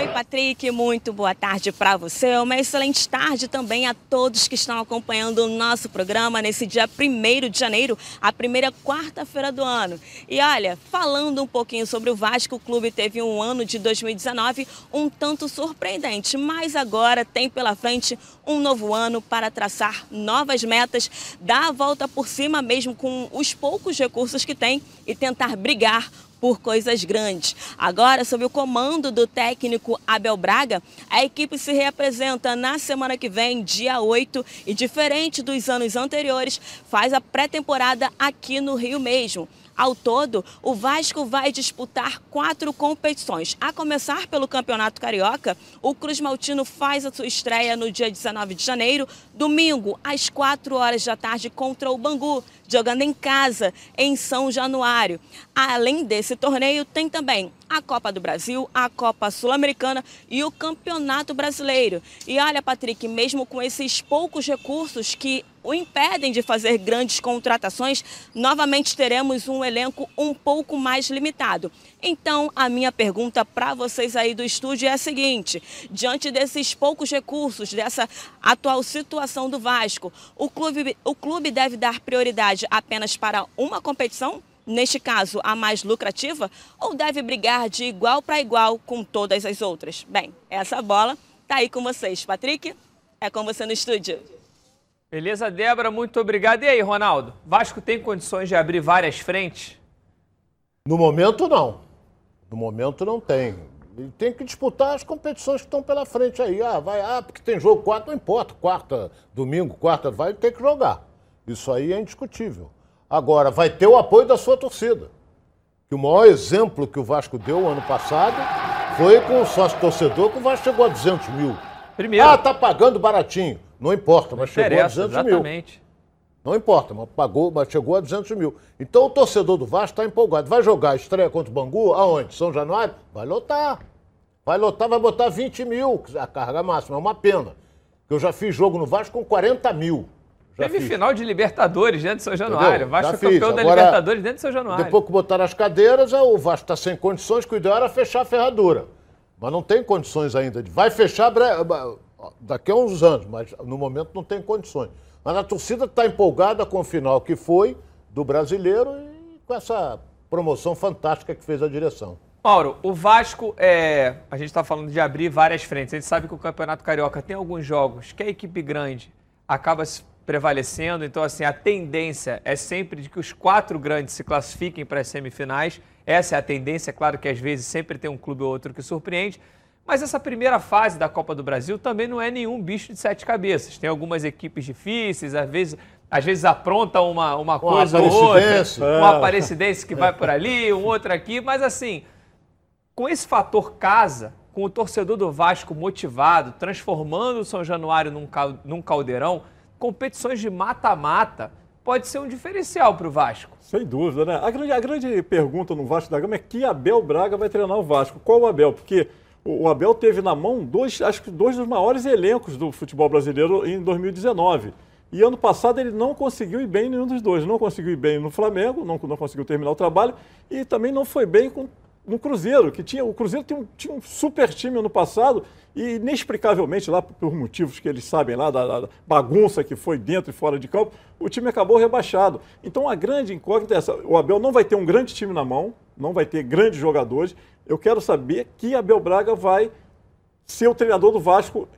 Oi, Patrick, muito boa tarde para você. Uma excelente tarde também a todos que estão acompanhando o nosso programa nesse dia 1 de janeiro, a primeira quarta-feira do ano. E olha, falando um pouquinho sobre o Vasco, o clube teve um ano de 2019 um tanto surpreendente, mas agora tem pela frente um novo ano para traçar novas metas, dar a volta por cima mesmo com os poucos recursos que tem e tentar brigar por coisas grandes. Agora, sob o comando do técnico Abel Braga, a equipe se reapresenta na semana que vem, dia 8, e diferente dos anos anteriores, faz a pré-temporada aqui no Rio mesmo. Ao todo, o Vasco vai disputar quatro competições. A começar pelo Campeonato Carioca, o Cruz Maltino faz a sua estreia no dia 19 de janeiro, domingo, às 4 horas da tarde, contra o Bangu, jogando em casa, em São Januário. Além desse torneio, tem também a Copa do Brasil, a Copa Sul-Americana e o Campeonato Brasileiro. E olha, Patrick, mesmo com esses poucos recursos que o impedem de fazer grandes contratações, novamente teremos um elenco um pouco mais limitado. Então, a minha pergunta para vocês aí do estúdio é a seguinte: diante desses poucos recursos, dessa atual situação do Vasco, o clube, o clube deve dar prioridade apenas para uma competição? neste caso, a mais lucrativa, ou deve brigar de igual para igual com todas as outras? Bem, essa bola está aí com vocês. Patrick, é com você no estúdio. Beleza, Débora, muito obrigado. E aí, Ronaldo? Vasco tem condições de abrir várias frentes? No momento, não. No momento, não tem. Ele tem que disputar as competições que estão pela frente aí. Ah, vai, ah, porque tem jogo quarta, não importa. Quarta, domingo, quarta, vai ter que jogar. Isso aí é indiscutível. Agora, vai ter o apoio da sua torcida. Que o maior exemplo que o Vasco deu ano passado foi com o sócio torcedor, que o Vasco chegou a 200 mil. Primeiro. Ah, tá pagando baratinho. Não importa, mas chegou a 200 mil. exatamente. Não importa, mas pagou, mas chegou a 200 mil. Então o torcedor do Vasco está empolgado. Vai jogar estreia contra o Bangu? Aonde? São Januário? Vai lotar. Vai lotar, vai botar 20 mil, a carga máxima. É uma pena. Eu já fiz jogo no Vasco com 40 mil. Já Teve fiz. final de Libertadores dentro de São Januário. Entendeu? Vasco foi campeão fiz. da Agora, Libertadores dentro de São Januário. Depois que botaram as cadeiras, é, o Vasco está sem condições, que o ideal era fechar a ferradura. Mas não tem condições ainda. de- Vai fechar daqui a uns anos, mas no momento não tem condições. Mas a torcida está empolgada com o final que foi do brasileiro e com essa promoção fantástica que fez a direção. Mauro, o Vasco, é, a gente está falando de abrir várias frentes. A gente sabe que o Campeonato Carioca tem alguns jogos que a equipe grande acaba se prevalecendo. Então, assim, a tendência é sempre de que os quatro grandes se classifiquem para as semifinais. Essa é a tendência. É claro que às vezes sempre tem um clube ou outro que surpreende. Mas essa primeira fase da Copa do Brasil também não é nenhum bicho de sete cabeças. Tem algumas equipes difíceis, às vezes, às vezes apronta uma, uma coisa ou outra, Aparecidense. uma aparecidense que vai por ali, [LAUGHS] um outro aqui, mas assim, com esse fator casa, com o torcedor do Vasco motivado, transformando o São Januário num, cal- num caldeirão, competições de mata-mata pode ser um diferencial para o Vasco. Sem dúvida, né? A grande, a grande pergunta no Vasco da Gama é que Abel Braga vai treinar o Vasco. Qual o Abel? Porque o Abel teve na mão dois, acho que dois dos maiores elencos do futebol brasileiro em 2019. E ano passado ele não conseguiu ir bem em nenhum dos dois. Não conseguiu ir bem no Flamengo, não, não conseguiu terminar o trabalho, e também não foi bem com, no Cruzeiro, que tinha. O Cruzeiro tinha um, tinha um super time ano passado, e inexplicavelmente, lá por motivos que eles sabem lá, da, da bagunça que foi dentro e fora de campo, o time acabou rebaixado. Então a grande incógnita é essa: o Abel não vai ter um grande time na mão, não vai ter grandes jogadores. Eu quero saber que Abel Braga vai ser o treinador do Vasco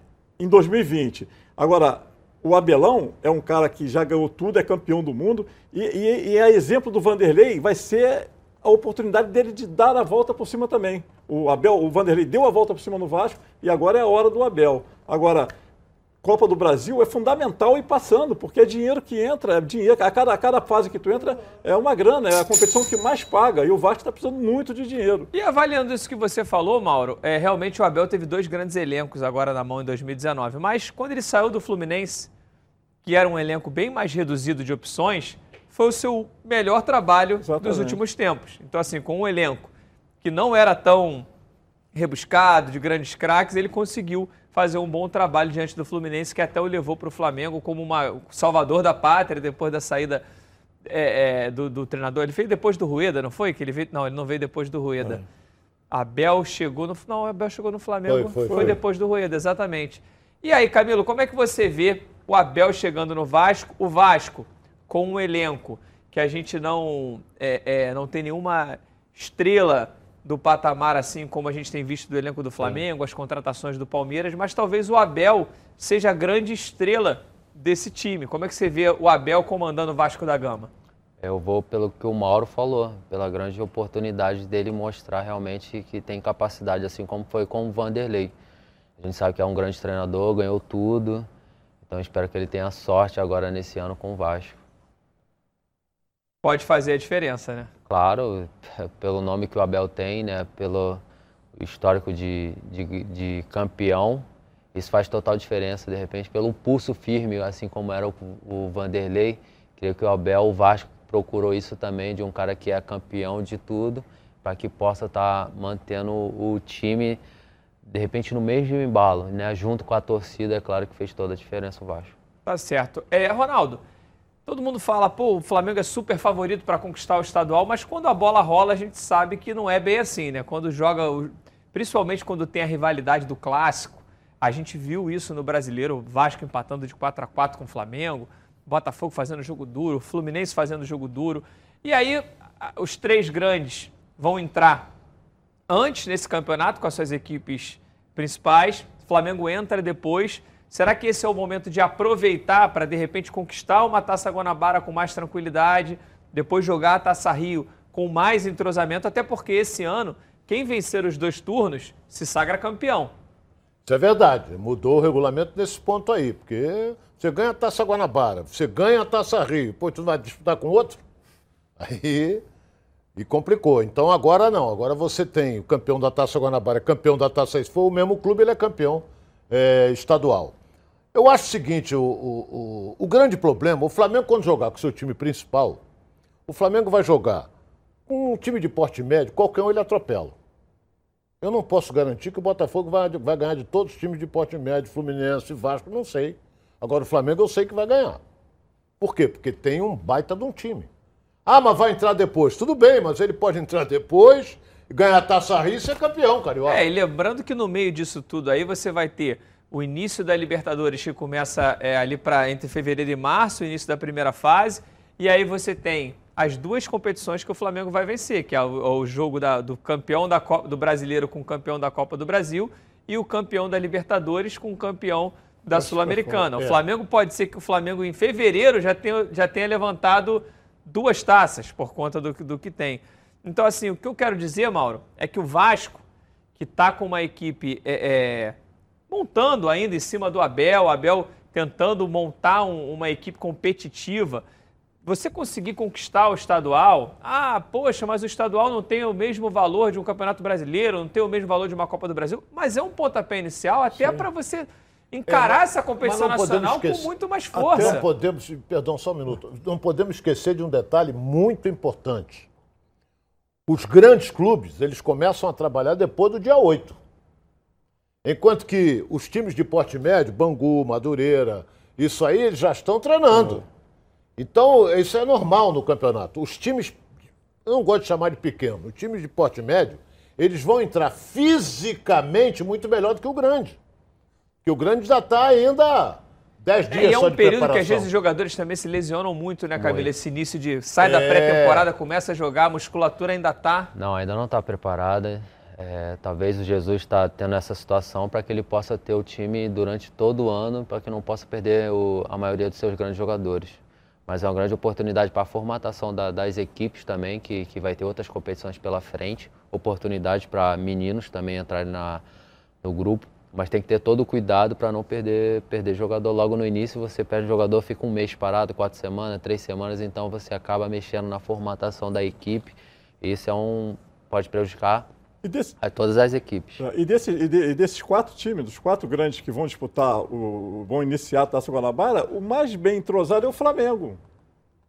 em 2020. Agora, o Abelão é um cara que já ganhou tudo, é campeão do mundo, e, e, e a exemplo do Vanderlei vai ser a oportunidade dele de dar a volta por cima também. O Abel, o Vanderlei deu a volta por cima no Vasco e agora é a hora do Abel. Agora, Copa do Brasil é fundamental ir passando, porque é dinheiro que entra, é dinheiro, a cada, a cada fase que tu entra é uma grana, é a competição que mais paga, e o Vasco está precisando muito de dinheiro. E avaliando isso que você falou, Mauro, é, realmente o Abel teve dois grandes elencos agora na mão em 2019. Mas quando ele saiu do Fluminense, que era um elenco bem mais reduzido de opções, foi o seu melhor trabalho dos Exatamente. últimos tempos. Então, assim, com um elenco que não era tão rebuscado, de grandes craques, ele conseguiu fazer um bom trabalho diante do Fluminense, que até o levou para o Flamengo como uma, salvador da pátria depois da saída é, é, do, do treinador. Ele veio depois do Rueda, não foi? Que ele veio, não, ele não veio depois do Rueda. Abel chegou no. Não, Abel chegou no Flamengo. Foi, foi, foi. depois do Rueda, exatamente. E aí, Camilo, como é que você vê o Abel chegando no Vasco? O Vasco, com um elenco que a gente não, é, é, não tem nenhuma estrela do patamar assim como a gente tem visto do elenco do Flamengo, as contratações do Palmeiras, mas talvez o Abel seja a grande estrela desse time. Como é que você vê o Abel comandando o Vasco da Gama? Eu vou pelo que o Mauro falou, pela grande oportunidade dele mostrar realmente que tem capacidade, assim como foi com o Vanderlei. A gente sabe que é um grande treinador, ganhou tudo, então espero que ele tenha sorte agora nesse ano com o Vasco. Pode fazer a diferença, né? Claro, pelo nome que o Abel tem, né, pelo histórico de, de, de campeão, isso faz total diferença, de repente, pelo pulso firme, assim como era o, o Vanderlei. Creio que o Abel, o Vasco, procurou isso também, de um cara que é campeão de tudo, para que possa estar mantendo o time, de repente, no mesmo embalo, né, junto com a torcida, é claro que fez toda a diferença o Vasco. Tá certo. É, Ronaldo, todo mundo fala, pô, o Flamengo é super favorito para conquistar o estadual, mas quando a bola rola, a gente sabe que não é bem assim, né? Quando joga, principalmente quando tem a rivalidade do clássico, a gente viu isso no brasileiro, Vasco empatando de 4 a 4 com o Flamengo, Botafogo fazendo jogo duro, Fluminense fazendo jogo duro. E aí, os três grandes vão entrar antes nesse campeonato com as suas equipes principais. Flamengo entra depois. Será que esse é o momento de aproveitar para, de repente, conquistar uma Taça Guanabara com mais tranquilidade, depois jogar a Taça Rio com mais entrosamento, até porque esse ano, quem vencer os dois turnos se sagra campeão. Isso é verdade. Mudou o regulamento nesse ponto aí, porque você ganha a Taça Guanabara, você ganha a Taça Rio, pô, tu vai disputar com outro? [LAUGHS] Aí. E complicou. Então agora não. Agora você tem o campeão da Taça Guanabara, campeão da Taça. Se for o mesmo clube, ele é campeão é, estadual. Eu acho o seguinte: o, o, o, o grande problema, o Flamengo, quando jogar com o seu time principal, o Flamengo vai jogar com um time de porte médio, qualquer um ele atropela. Eu não posso garantir que o Botafogo vai, vai ganhar de todos os times de porte médio, Fluminense, Vasco, não sei. Agora o Flamengo eu sei que vai ganhar. Por quê? Porque tem um baita de um time. Ah, mas vai entrar depois. Tudo bem, mas ele pode entrar depois, ganhar a taça Rio e ser campeão, Carioca. É, e lembrando que no meio disso tudo aí você vai ter o início da Libertadores que começa é, ali para entre fevereiro e março, o início da primeira fase, e aí você tem as duas competições que o Flamengo vai vencer, que é o, o jogo da, do campeão da Copa, do brasileiro com o campeão da Copa do Brasil e o campeão da Libertadores com o campeão da Sul-Americana. O é. Flamengo pode ser que o Flamengo em fevereiro já tenha, já tenha levantado duas taças por conta do, do que tem. Então, assim, o que eu quero dizer, Mauro, é que o Vasco, que está com uma equipe é, é, montando ainda em cima do Abel, Abel tentando montar um, uma equipe competitiva, você conseguir conquistar o estadual, ah, poxa, mas o estadual não tem o mesmo valor de um campeonato brasileiro, não tem o mesmo valor de uma Copa do Brasil, mas é um pontapé inicial até para você encarar é, essa competição nacional com muito mais força. Até não podemos, perdão, só um minuto, não podemos esquecer de um detalhe muito importante. Os grandes clubes, eles começam a trabalhar depois do dia 8. Enquanto que os times de porte médio, Bangu, Madureira, isso aí, eles já estão treinando. Uhum. Então, isso é normal no campeonato. Os times, eu não gosto de chamar de pequeno, os times de porte médio, eles vão entrar fisicamente muito melhor do que o grande. Que o grande já está ainda 10 dias é, e é um período que às vezes os jogadores também se lesionam muito, né, Cabelo? Esse início de sai da é... pré-temporada, começa a jogar, a musculatura ainda está. Não, ainda não está preparada. É, talvez o Jesus está tendo essa situação para que ele possa ter o time durante todo o ano, para que não possa perder o, a maioria dos seus grandes jogadores. Mas é uma grande oportunidade para a formatação da, das equipes também, que, que vai ter outras competições pela frente, oportunidade para meninos também entrarem na, no grupo. Mas tem que ter todo o cuidado para não perder, perder jogador logo no início. Você perde jogador, fica um mês parado, quatro semanas, três semanas, então você acaba mexendo na formatação da equipe. Isso é um, pode prejudicar desse, a todas as equipes. É, e, desse, e, de, e, desses quatro times, dos quatro grandes que vão disputar, o, vão iniciar a Taça Guanabara, o mais bem entrosado é o Flamengo.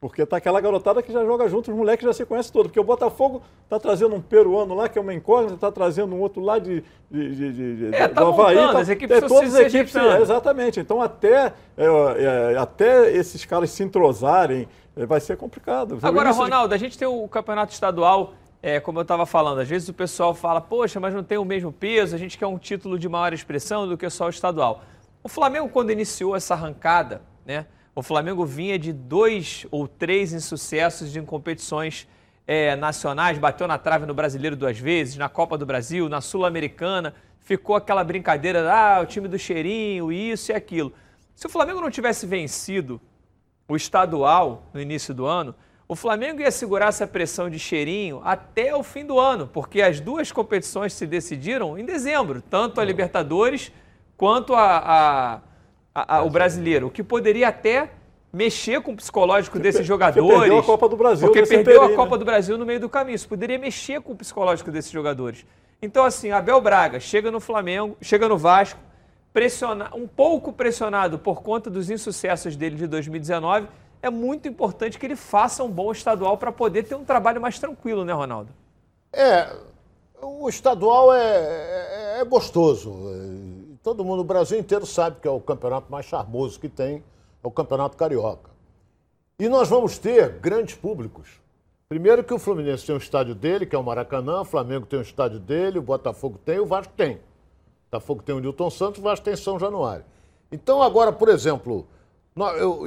Porque tá aquela garotada que já joga junto, os moleques já se conhecem todos. Porque o Botafogo tá trazendo um peruano lá, que é uma incógnita, tá trazendo um outro lá de, de, de, de é, tá do Havaí. Tá, as equipes é, todas as equipes, é, exatamente. Então até, é, é, até esses caras se entrosarem, é, vai ser complicado. Agora, Ronaldo, a gente tem o campeonato estadual, é, como eu estava falando, às vezes o pessoal fala, poxa, mas não tem o mesmo peso, a gente quer um título de maior expressão do que só o estadual. O Flamengo, quando iniciou essa arrancada, né? O Flamengo vinha de dois ou três insucessos de competições é, nacionais, bateu na trave no Brasileiro duas vezes, na Copa do Brasil, na Sul-Americana, ficou aquela brincadeira, ah, o time do cheirinho, isso e aquilo. Se o Flamengo não tivesse vencido o estadual no início do ano, o Flamengo ia segurar essa pressão de cheirinho até o fim do ano, porque as duas competições se decidiram em dezembro, tanto a Libertadores quanto a, a a, o brasileiro, o que poderia até mexer com o psicológico desses jogadores. Perdeu a Copa do Brasil. Porque perdeu a Copa né? do Brasil no meio do caminho. Isso poderia mexer com o psicológico desses jogadores. Então, assim, Abel Braga chega no Flamengo, chega no Vasco, pressiona, um pouco pressionado por conta dos insucessos dele de 2019. É muito importante que ele faça um bom estadual para poder ter um trabalho mais tranquilo, né, Ronaldo? É, o estadual é, é, é gostoso todo mundo, o Brasil inteiro sabe que é o campeonato mais charmoso que tem, é o Campeonato Carioca. E nós vamos ter grandes públicos. Primeiro que o Fluminense tem um estádio dele, que é o Maracanã, o Flamengo tem um estádio dele, o Botafogo tem, o Vasco tem. O Botafogo tem o Newton Santos, o Vasco tem São Januário. Então agora, por exemplo,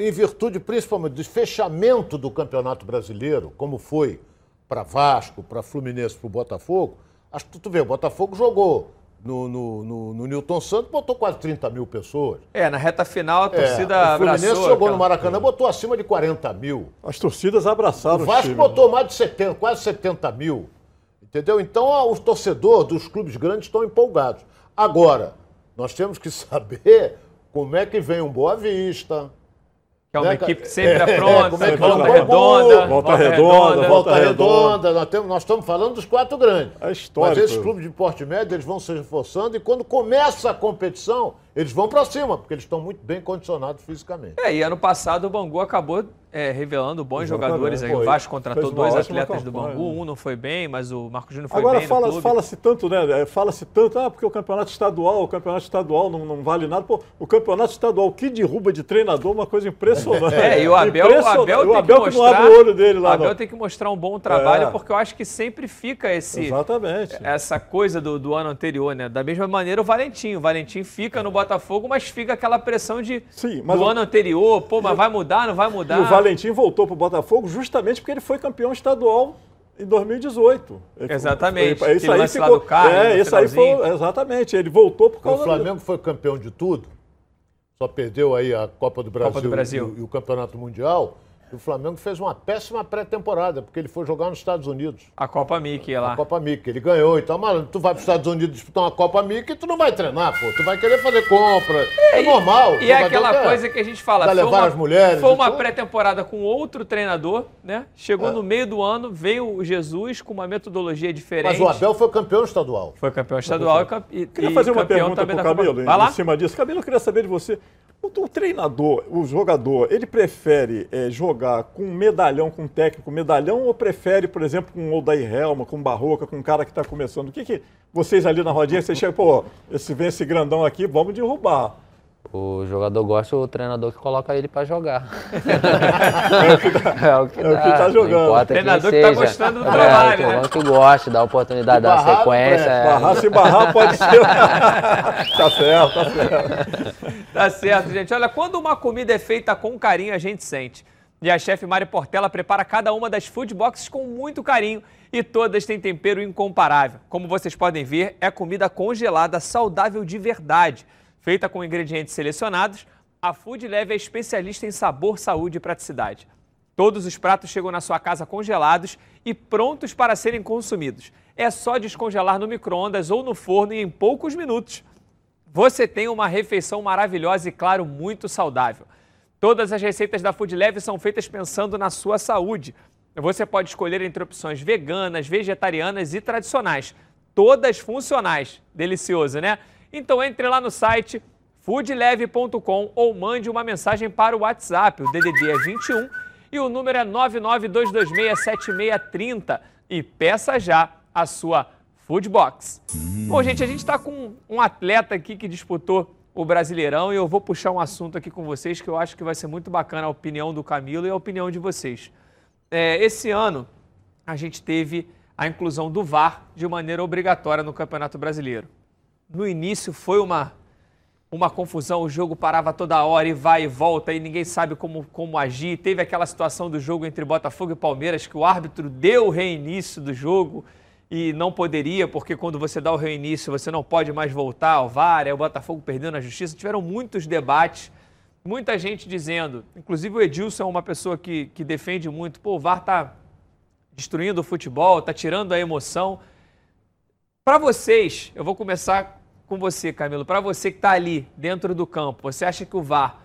em virtude principalmente do fechamento do Campeonato Brasileiro, como foi para Vasco, para Fluminense, para o Botafogo, acho que tu vê, o Botafogo jogou no, no, no, no Newton Santos, botou quase 30 mil pessoas. É, na reta final a É, torcida o Fluminense abraçou. jogou no Maracanã, botou acima de 40 mil. As torcidas abraçaram O Vasco time. botou mais de 70, quase 70 mil. Entendeu? Então, ó, os torcedores dos clubes grandes estão empolgados. Agora, nós temos que [LAUGHS] saber como é que vem um Boa Vista. Que é uma né, equipe cara? sempre É, é pronta, como é que volta redonda, Bangu, Volta Redonda, Volta Volta Redonda, nós, temos- nós estamos falando dos quatro grandes. É histórico. Mas esses clubes de porte médio, eles vão se reforçando e quando começa a competição, eles vão para cima, porque eles estão muito bem condicionados fisicamente. É, e ano passado o Bangu acabou é, revelando bons Exatamente, jogadores. Aí. O. Vasco contratou dois atletas do campanha, Bangu, né? um não foi bem, mas o Marco Júnior foi Agora bem clube. fala-se tanto, né? é, Fala-se tanto, ah, porque o campeonato estadual, o campeonato estadual não, não vale nada. Pô, o campeonato estadual que derruba de treinador é uma coisa impressionante. [LAUGHS] É, e o Abel, o. Abel, o tem Abel que que não mostrar, abre o olho dele o lá. Abel não. tem que mostrar um bom trabalho, É. porque eu acho que sempre fica esse, Exatamente. essa coisa do, do ano anterior, né? Da mesma maneira o Valentim. O Valentim fica no Botafogo, mas fica aquela pressão de Sim, do o- ano anterior, pô, mas vai mudar, não vai mudar? O Valentim voltou para o Botafogo justamente porque ele foi campeão estadual em 2018. Ele- Exatamente. foi- Isso aí lance lá ficou. do Carlos, é, isso aí foi. Exatamente. Ele voltou por O causa Flamengo foi campeão de tudo, só perdeu aí a Copa do Brasil, do Brasil. E, e o Campeonato Mundial. E o Flamengo fez uma péssima pré-temporada, porque ele foi jogar nos Estados Unidos. A Copa Mickey A lá. Copa Mickey, ele ganhou. Então, malandro, tu vai para os Estados Unidos disputar uma Copa Mickey e tu não vai treinar, pô. Tu vai querer fazer compra. É, normal. E é aquela quer- coisa que a gente fala. Vai foi levar uma- as mulheres Foi uma pré-temporada com outro treinador, né? Chegou no meio do ano, veio o Jesus com uma metodologia diferente. Mas o Abel foi campeão estadual. Foi campeão estadual e, campe- e, Queria e fazer uma campeão pergunta para o Camilo, em, Vai lá. em cima disso. Camilo, eu queria saber de você. O, o treinador, o jogador, ele prefere eh, jogar com medalhão, com técnico medalhão, ou prefere, por exemplo, com o Odair Helma, com Barroca, com um cara que está começando? O que, que vocês ali na rodinha, vocês chegam, pô, esse, vem esse grandão aqui, vamos derrubar. O jogador gosta do treinador que coloca ele pra jogar. É o que dá. [LAUGHS] É o que, É o tá jogando. importa Treinador que tá gostando do É, trabalho, o né? que gosta, dá oportunidade, dá barrar, sequência. é, é. Barrar, se barrar, pode ser. [LAUGHS] tá certo, tá certo. Tá certo, gente. Olha, quando uma comida é feita com carinho, a gente sente. E a chefe Mari Portela prepara cada uma das food boxes com muito carinho e todas têm tempero incomparável. Como vocês podem ver, é comida congelada saudável de verdade. Feita com ingredientes selecionados, a Food Leve é especialista em sabor, saúde e praticidade. Todos os pratos chegam na sua casa congelados e prontos para serem consumidos. É só descongelar no micro-ondas ou no forno e em poucos minutos você tem uma refeição maravilhosa e, claro, muito saudável. Todas as receitas da Food Leve são feitas pensando na sua saúde. Você pode escolher entre opções veganas, vegetarianas e tradicionais. Todas funcionais. Delicioso, né? Então entre lá no site foodleve.com ou mande uma mensagem para o WhatsApp. O DDD é 21 e o número é 992267630 e peça já a sua Food Box. Bom, gente, a gente está com um atleta aqui que disputou o Brasileirão e eu vou puxar um assunto aqui com vocês que eu acho que vai ser muito bacana a opinião do Camilo e a opinião de vocês. É, esse ano a gente teve a inclusão do VAR de maneira obrigatória no Campeonato Brasileiro. No início foi uma, uma confusão, o jogo parava toda hora e vai e volta e ninguém sabe como, como agir. Teve aquela situação do jogo entre Botafogo e Palmeiras que o árbitro deu o reinício do jogo e não poderia, porque quando você dá o reinício você não pode mais voltar ao VAR, aí o Botafogo perdeu na justiça. Tiveram muitos debates, muita gente dizendo, inclusive o Edilson é uma pessoa que, que defende muito, pô, o VAR está destruindo o futebol, está tirando a emoção. Para vocês, eu vou começar com você, Camilo. Para você que está ali dentro do campo, você acha que o VAR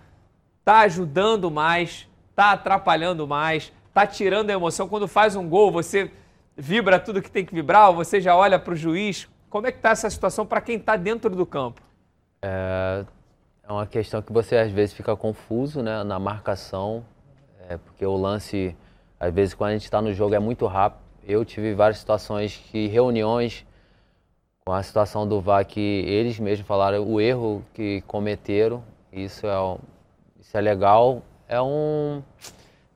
está ajudando mais, está atrapalhando mais, está tirando a emoção? Quando faz um gol, você vibra tudo que tem que vibrar, ou você já olha para o juiz? Como é que está essa situação para quem está dentro do campo? É, é uma questão que você às vezes fica confuso né, na marcação, é, porque o lance, às vezes quando a gente está no jogo é muito rápido. Eu tive várias situações que reuniões com a situação do VAR que eles mesmos falaram o erro que cometeram. Isso é, isso é legal. É um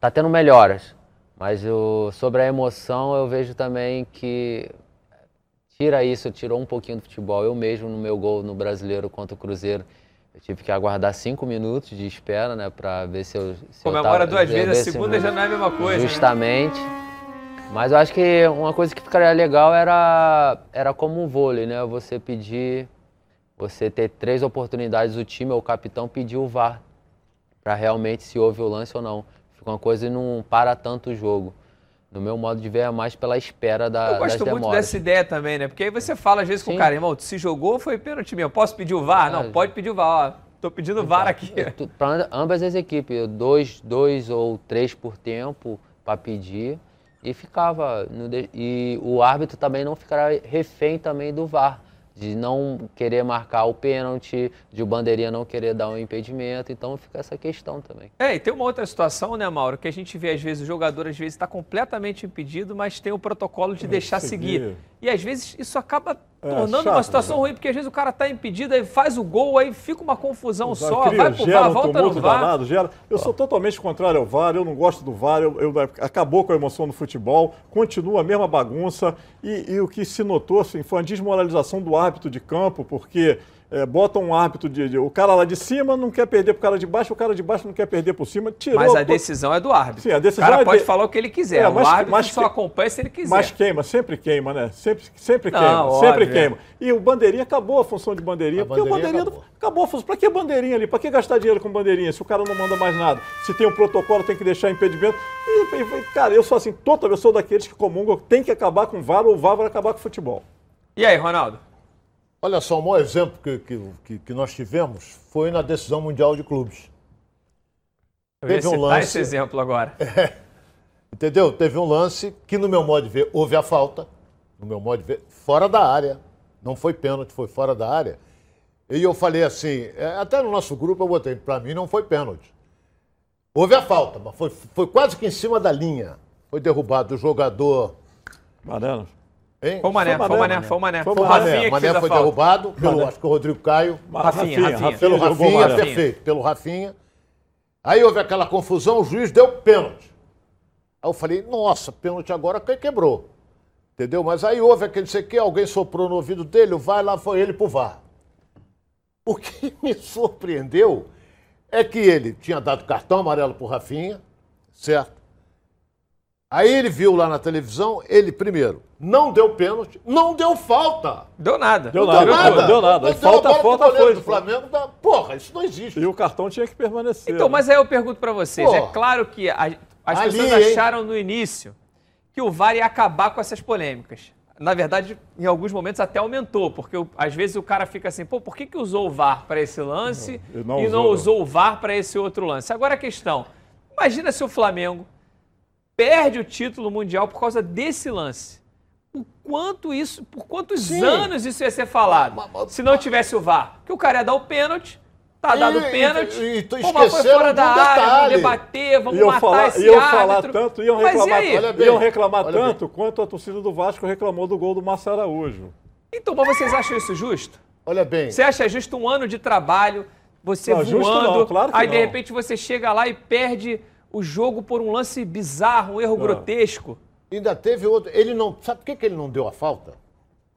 tá tendo melhoras, mas eu, sobre a emoção eu vejo também que tira isso, tirou um pouquinho do futebol. Eu mesmo, no meu gol no Brasileiro contra o Cruzeiro, eu tive que aguardar cinco minutos de espera, né, para ver se eu... Se eu Comemora tava- duas vezes, a se- segunda já não é a mesma coisa. né? Mas eu acho que uma coisa que ficaria legal era, era como um vôlei, né? Você pedir, você ter três oportunidades do time, ou o capitão pedir o VAR, para realmente se houve o lance ou não. Fica uma coisa e não para tanto o jogo. No meu modo de ver, é mais pela espera da, Eu gosto muito dessa ideia também, né? Porque aí você fala às vezes com o Sim. cara, irmão, se jogou, foi pênalti meu. Posso pedir o VAR? Não, Ah, pode pedir o VAR. Ó, tô pedindo o VAR aqui. Para ambas as equipes, dois, dois ou três por tempo para pedir e ficava. no e o árbitro também não ficará refém também do VAR, de não querer marcar o pênalti, de o bandeirinha não querer dar um impedimento, então fica essa questão também. É, e tem uma outra situação, né, Mauro, que a gente vê às vezes o jogador às vezes está completamente impedido, mas tem o protocolo de deixar seguir. seguir. E às vezes isso acaba É, tornando chato, uma situação né? ruim, porque às vezes o cara está impedido, aí faz o gol, aí fica uma confusão só, Cria- vai pro gera VAR, um volta no VAR. danado, gera. Eu sou totalmente contrário ao VAR, eu não gosto do VAR, eu, eu- acabou com a emoção do futebol, continua a mesma bagunça. E, e o que se notou assim, foi a desmoralização do árbitro de campo, porque é, bota um árbitro de, de- O cara lá de cima não quer perder pro cara de baixo, o cara de baixo não quer perder por cima. Tirou Mas a decisão é do árbitro. Sim, a decisão o cara é pode de- falar o que ele quiser. É, mas- o árbitro mas só que- acompanha se ele quiser. Mas queima, sempre queima, né? Sempre, sempre Não, queima, óbvio, sempre é. queima. E o bandeirinha acabou a função de bandeirinha, A porque o bandeirinha bandeirinha acabou. acabou. a função. Pra que bandeirinha ali? Pra que gastar dinheiro com bandeirinha se o cara não manda mais nada? Se tem um protocolo, tem que deixar impedimento. E, e- cara, eu sou assim, total, eu sou daqueles que comungam, tem que acabar com o VAR ou o VAR vai acabar com o futebol. E aí, Ronaldo? Olha só, o maior exemplo que, que, que, que nós tivemos foi na decisão mundial de clubes. Eu ia Teve um lance- esse exemplo agora. [LAUGHS] Entendeu? Teve um lance que, no meu modo de ver, houve a falta. No meu modo de ver, fora da área. Não foi pênalti, foi fora da área. E eu falei assim, é, até no nosso grupo eu botei, pra mim não foi pênalti. Houve a falta, mas foi, foi quase que em cima da linha. Foi derrubado o jogador. Mariano. Hein? Foi o Mané, Foi o Mané, foi o Mané. Foi o Mané. Rafinha Mané foi derrubado pelo, acho que o Rodrigo Caio. Rafinha, Rafinha. Pelo jogou Rafinha, perfeito, pelo Rafinha. Aí houve aquela confusão, o juiz deu pênalti. Aí eu falei, nossa, pênalti agora que quebrou. Entendeu? Mas aí houve aquele sei que, alguém soprou no ouvido dele, o VAR lá foi ele pro VAR. O que [LAUGHS] me surpreendeu é que ele tinha dado cartão amarelo pro Rafinha, certo? Aí ele viu lá na televisão, ele primeiro não deu pênalti, não deu falta. Deu nada. Deu Não nada, deu nada. deu nada. Mas Falta, falta foi. do Flamengo. dá- Porra, isso não existe. E o cartão tinha que permanecer. Então, né? mas aí eu pergunto pra vocês, Pô. é claro que a- as Ali, pessoas hein? acharam no início que o VAR ia acabar com essas polêmicas. Na verdade, em alguns momentos até aumentou, porque às vezes o cara fica assim, pô, por que, que usou o VAR para esse lance Não, não e não usou. usou o VAR para esse outro lance? Agora a questão, imagina se o Flamengo perde o título mundial por causa desse lance. O quanto isso, por quantos Sim. anos isso ia ser falado? Mas- mas- se não tivesse o VAR. Que o cara ia dar o pênalti, tá dado o pênalti, e- e pô, mas foi fora de da um área, vamos debater, vamos Iam matar falar, esse iam árbitro. falar tanto, iam Mas e reclamar, bem, iam reclamar olha bem. tanto quanto a torcida do Vasco reclamou do gol do Márcio Araújo. Então, mas vocês acham isso justo? Olha bem, Você acha justo um ano de trabalho, você Não, voando, não, claro que aí de não. repente você chega lá e perde o jogo por um lance bizarro, um erro grotesco? Ainda teve outro. Ele não. Sabe por que, que ele não deu a falta?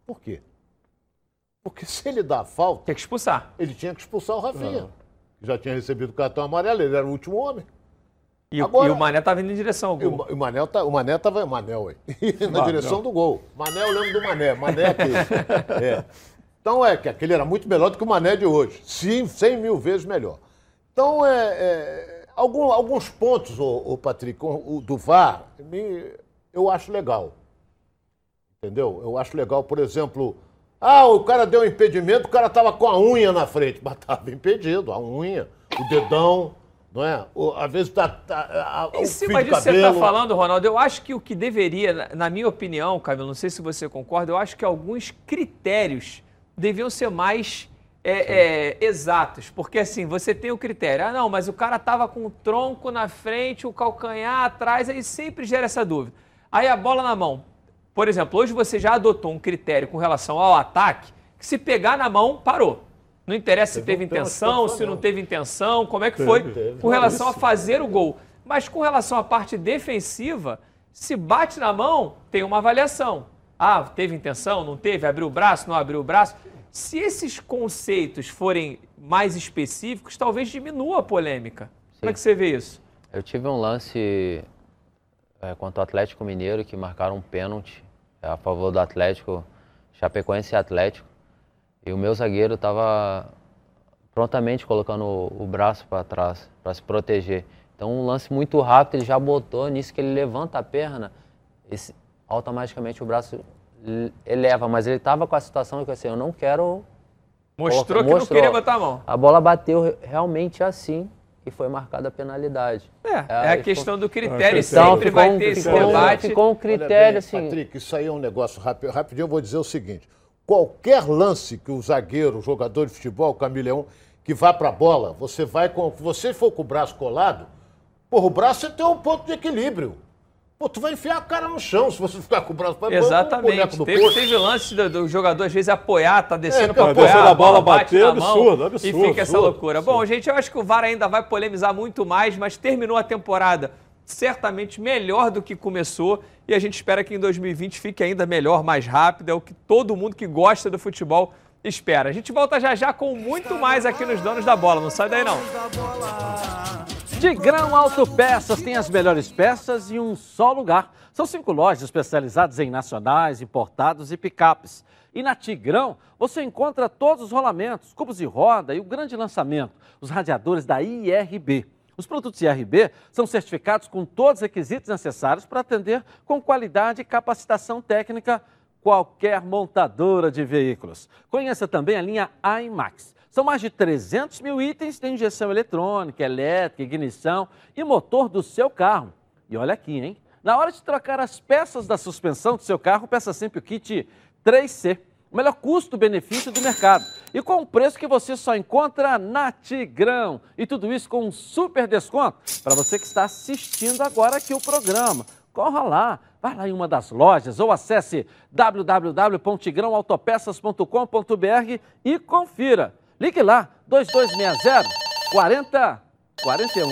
Por quê? Porque se ele dá a falta, Tem que expulsar. ele tinha que expulsar o Rafinha. Já tinha recebido o cartão amarelo, ele era o último homem. E, o- Agora- e o Mané tá vindo em direção ao o, gol. Ma- o Manel tá, o Mané tava. Manel, ué. [LAUGHS] Na Manel. direção do gol. Mané, eu lembro do Mané. Mané é aquele. [LAUGHS] É. Então é que aquele era muito melhor do que o Mané de hoje. Sim, 100 mil vezes melhor. Então, é, é, algum- alguns pontos, o, Patrick, o, o do VAR, me- eu acho legal. Entendeu? Eu acho legal, por exemplo, ah, o cara deu um impedimento, o cara tava com a unha na frente, [LAUGHS] mas tava impedido, a unha, o dedão, não é? O- às vezes tá, tá a- Em cima disso que você está cabelo. falando, Ronaldo, eu acho que o que deveria, na- na minha opinião, Camilo, não sei se você concorda, eu acho que alguns critérios deviam ser mais é, é, exatos. Porque assim, você tem o critério, ah não, mas o cara estava com o tronco na frente, o calcanhar atrás, aí sempre gera essa dúvida. Aí a bola na mão. Por exemplo, hoje você já adotou um critério com relação ao ataque, que se pegar na mão, parou. Não interessa se teve um intenção, se não teve intenção, como é que foi teve. com relação a fazer o gol. Mas com relação à parte defensiva, se bate na mão, tem uma avaliação. Ah, teve intenção, não teve, abriu o braço, não abriu o braço. Se esses conceitos forem mais específicos, talvez diminua a polêmica. Como é que você vê isso? Eu tive um lance é, contra o Atlético Mineiro, que marcaram um pênalti a favor do Atlético, Chapecoense e Atlético. E o meu zagueiro estava prontamente colocando o, o braço para trás, para se proteger. Então, um lance muito rápido, ele já botou nisso que ele levanta a perna, esse, automaticamente o braço eleva, mas ele estava com a situação que assim, eu não quero. Mostrou que mostrou. não queria botar a mão. A bola bateu realmente assim e foi marcada a penalidade. É, é, é a questão do critério, então, sempre vai ter esse debate. Ficou um critério bem, assim. Patrick, isso aí é um negócio rápido. Rapidinho eu vou dizer o seguinte: qualquer lance que o zagueiro, o jogador de futebol, o Camilhão, que vá para a bola, você vai com. Se você for com o braço colado, porra, o braço você tem um ponto de equilíbrio. Pô, tu vai enfiar a cara no chão se você [LAUGHS] ficar com o braço para Exatamente. Do teve, teve lance do, do, jogador, às vezes, apoiar, tá descendo é, para apoiar. A bola bater, absurdo, absurdo. E fica absurdo, essa loucura. Absurdo. Bom, gente, eu acho que o VAR ainda vai polemizar muito mais, mas terminou a temporada certamente melhor do que começou e a gente espera que em 2020 fique ainda melhor, mais rápido. É o que todo mundo que gosta do futebol espera. A gente volta já já com muito mais aqui nos Donos da Bola. Não sai daí, não. Tigrão Autopeças tem as melhores peças em um só lugar. São cinco lojas especializadas em nacionais, importados e picapes. E na Tigrão você encontra todos os rolamentos, cubos de roda e o grande lançamento, os radiadores da IRB. Os produtos IRB são certificados com todos os requisitos necessários para atender com qualidade e capacitação técnica qualquer montadora de veículos. Conheça também a linha IMAX são mais de 300 mil itens de injeção eletrônica, elétrica, ignição e motor do seu carro. E olha aqui, hein? Na hora de trocar as peças da suspensão do seu carro, peça sempre o kit 3C, o melhor custo-benefício do mercado. E com um preço que você só encontra na Tigrão. E tudo isso com um super desconto para você que está assistindo agora aqui o programa. Corra lá, vá lá em uma das lojas ou acesse www.tigrãoautopeças.com.br e confira. Ligue lá, 2260 4041.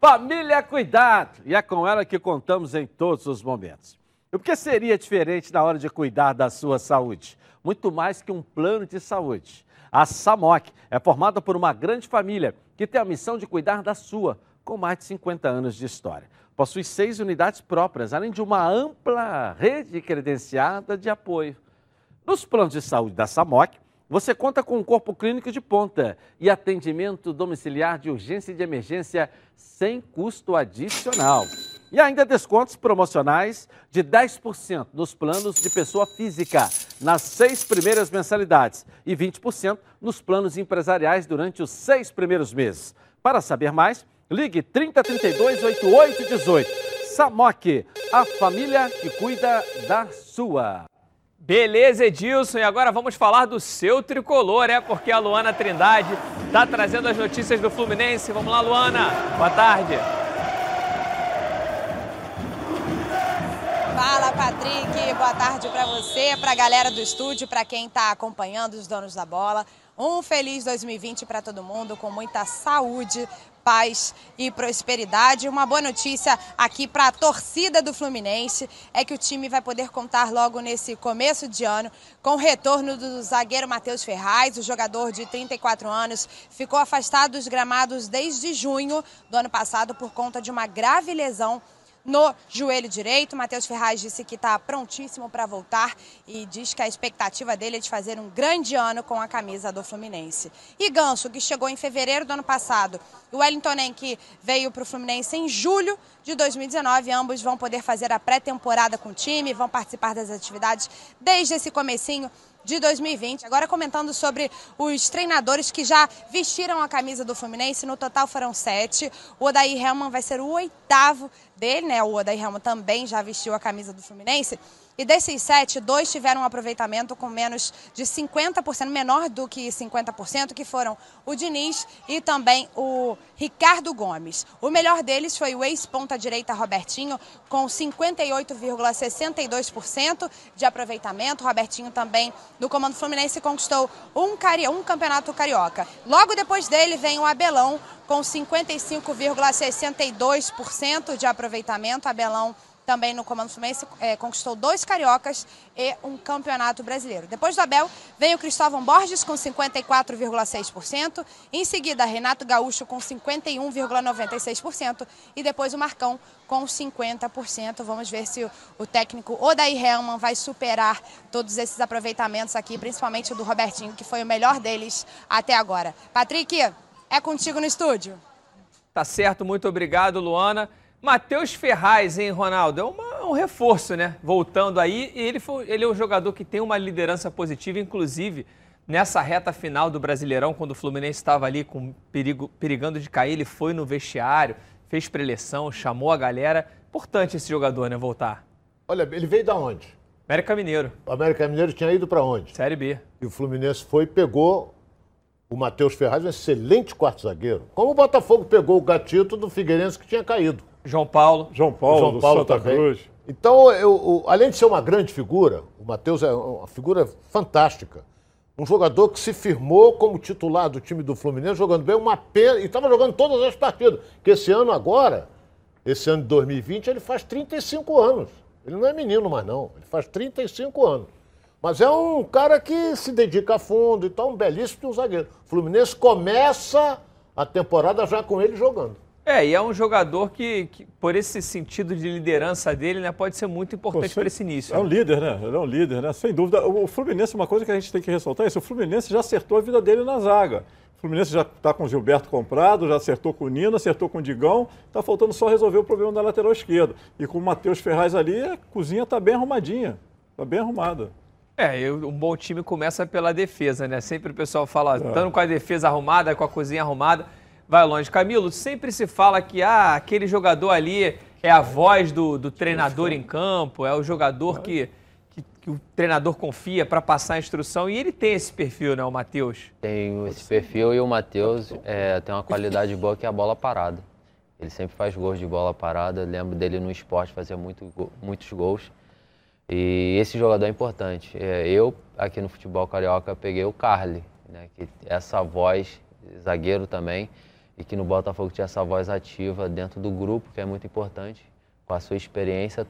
Família Cuidado! E é com ela que contamos em todos os momentos. O que seria diferente na hora de cuidar da sua saúde? Muito mais que um plano de saúde. A SAMOC é formada por uma grande família que tem a missão de cuidar da sua, com mais de 50 anos de história. Possui seis unidades próprias, além de uma ampla rede credenciada de apoio. Nos planos de saúde da SAMOC, você conta com um corpo clínico de ponta e atendimento domiciliar de urgência e de emergência sem custo adicional. E ainda descontos promocionais de 10% nos planos de pessoa física nas seis primeiras mensalidades e 20% nos planos empresariais durante os seis primeiros meses. Para saber mais, ligue 3032 8818. Samok, a família que cuida da sua. Beleza, Edilson. E agora vamos falar do seu tricolor, é? Porque a Luana Trindade está trazendo as notícias do Fluminense. Vamos lá, Luana. Boa tarde. Fala, Patrick. Boa tarde para você, para a galera do estúdio, para quem está acompanhando os donos da bola. Um feliz 2020 para todo mundo, com muita saúde, paz e prosperidade. Uma boa notícia aqui para a torcida do Fluminense é que o time vai poder contar logo nesse começo de ano com o retorno do zagueiro Matheus Ferraz, o jogador de 34 anos, ficou afastado dos gramados desde junho do ano passado por conta de uma grave lesão no joelho direito. Matheus Ferraz disse que está prontíssimo para voltar e diz que a expectativa dele é de fazer um grande ano com a camisa do Fluminense. E Ganso, que chegou em fevereiro do ano passado, e o Wellington que veio para o Fluminense em julho de 2019. Ambos vão poder fazer a pré-temporada com o time, vão participar das atividades desde esse comecinho de 2020. Agora comentando sobre os treinadores que já vestiram a camisa do Fluminense, no total foram sete. O Odair Helman vai ser o oitavo dele, né? O Odair Helman também já vestiu a camisa do Fluminense. E desses sete, dois tiveram um aproveitamento com menos de 50%, menor do que 50%, que foram o Diniz e também o Ricardo Gomes. O melhor deles foi o ex-ponta-direita Robertinho, com 58,62% de aproveitamento. Robertinho também, do Comando Fluminense, conquistou um, cari um campeonato carioca. Logo depois dele vem o Abelão, com 55,62% de aproveitamento. Abelão também no Comando Fluminense, é, conquistou dois cariocas e um campeonato brasileiro. Depois do Abel, veio Cristóvão Borges com 54,6%, em seguida Renato Gaúcho com 51,96% e depois o Marcão com 50%. Vamos ver se o técnico Odair Helman vai superar todos esses aproveitamentos aqui, principalmente o do Robertinho, que foi o melhor deles até agora. Patrick, é contigo no estúdio. Tá certo, muito obrigado, Luana. Matheus Ferraz, hein, Ronaldo? É uma, um reforço, né? Voltando aí, e ele, foi, ele é um jogador que tem uma liderança positiva, inclusive nessa reta final do Brasileirão, quando o Fluminense estava ali com perigo, perigando de cair, ele foi no vestiário, fez preleção, chamou a galera. Importante esse jogador, né, voltar. Olha, ele veio da onde? América Mineiro. O América Mineiro tinha ido para onde? Série B. E o Fluminense foi e pegou o Matheus Ferraz, um excelente quarto zagueiro. Como o Botafogo pegou o gatito do Figueirense que tinha caído. João Paulo. João Paulo, João Paulo Santa também. Cruz. Então, eu, além de ser uma grande figura, o Matheus é uma figura fantástica. Um jogador que se firmou como titular do time do Fluminense, jogando bem, uma pena, e estava jogando todas as partidas. Que esse ano agora, esse ano de 2020, ele faz 35 anos. Ele não é menino mais, não. Ele faz 35 anos. Mas é um cara que se dedica a fundo, então um belíssimo zagueiro. O Fluminense começa a temporada já com ele jogando. É, e é um jogador que, que, por esse sentido de liderança dele, né, pode ser muito importante para esse início. É um líder, né? Ele é um líder, né? Sem dúvida. O Fluminense, uma coisa que a gente tem que ressaltar é isso: o Fluminense já acertou a vida dele na zaga. O Fluminense já está com o Gilberto comprado, já acertou com o Nino, acertou com o Digão. Está faltando só resolver o problema da lateral esquerda. E com o Matheus Ferraz ali, a cozinha está bem arrumadinha. Está bem arrumada. É, um bom time começa pela defesa, né? Sempre o pessoal fala, estando é. com a defesa arrumada, com a cozinha arrumada vai longe. Camilo, sempre se fala que ah, aquele jogador ali é a voz do, do treinador em campo, é o jogador que, que, que o treinador confia para passar a instrução. E ele tem esse perfil, né, o Matheus? Tem esse perfil e o Matheus é, tem uma qualidade boa que é a bola parada. Ele sempre faz gols de bola parada. Eu lembro dele no esporte fazer muito, muitos gols. E esse jogador é importante. É, eu, aqui no futebol carioca, peguei o Carly, né, que essa voz, zagueiro também, e que no Botafogo tinha essa voz ativa dentro do grupo, que é muito importante. Com a sua experiência,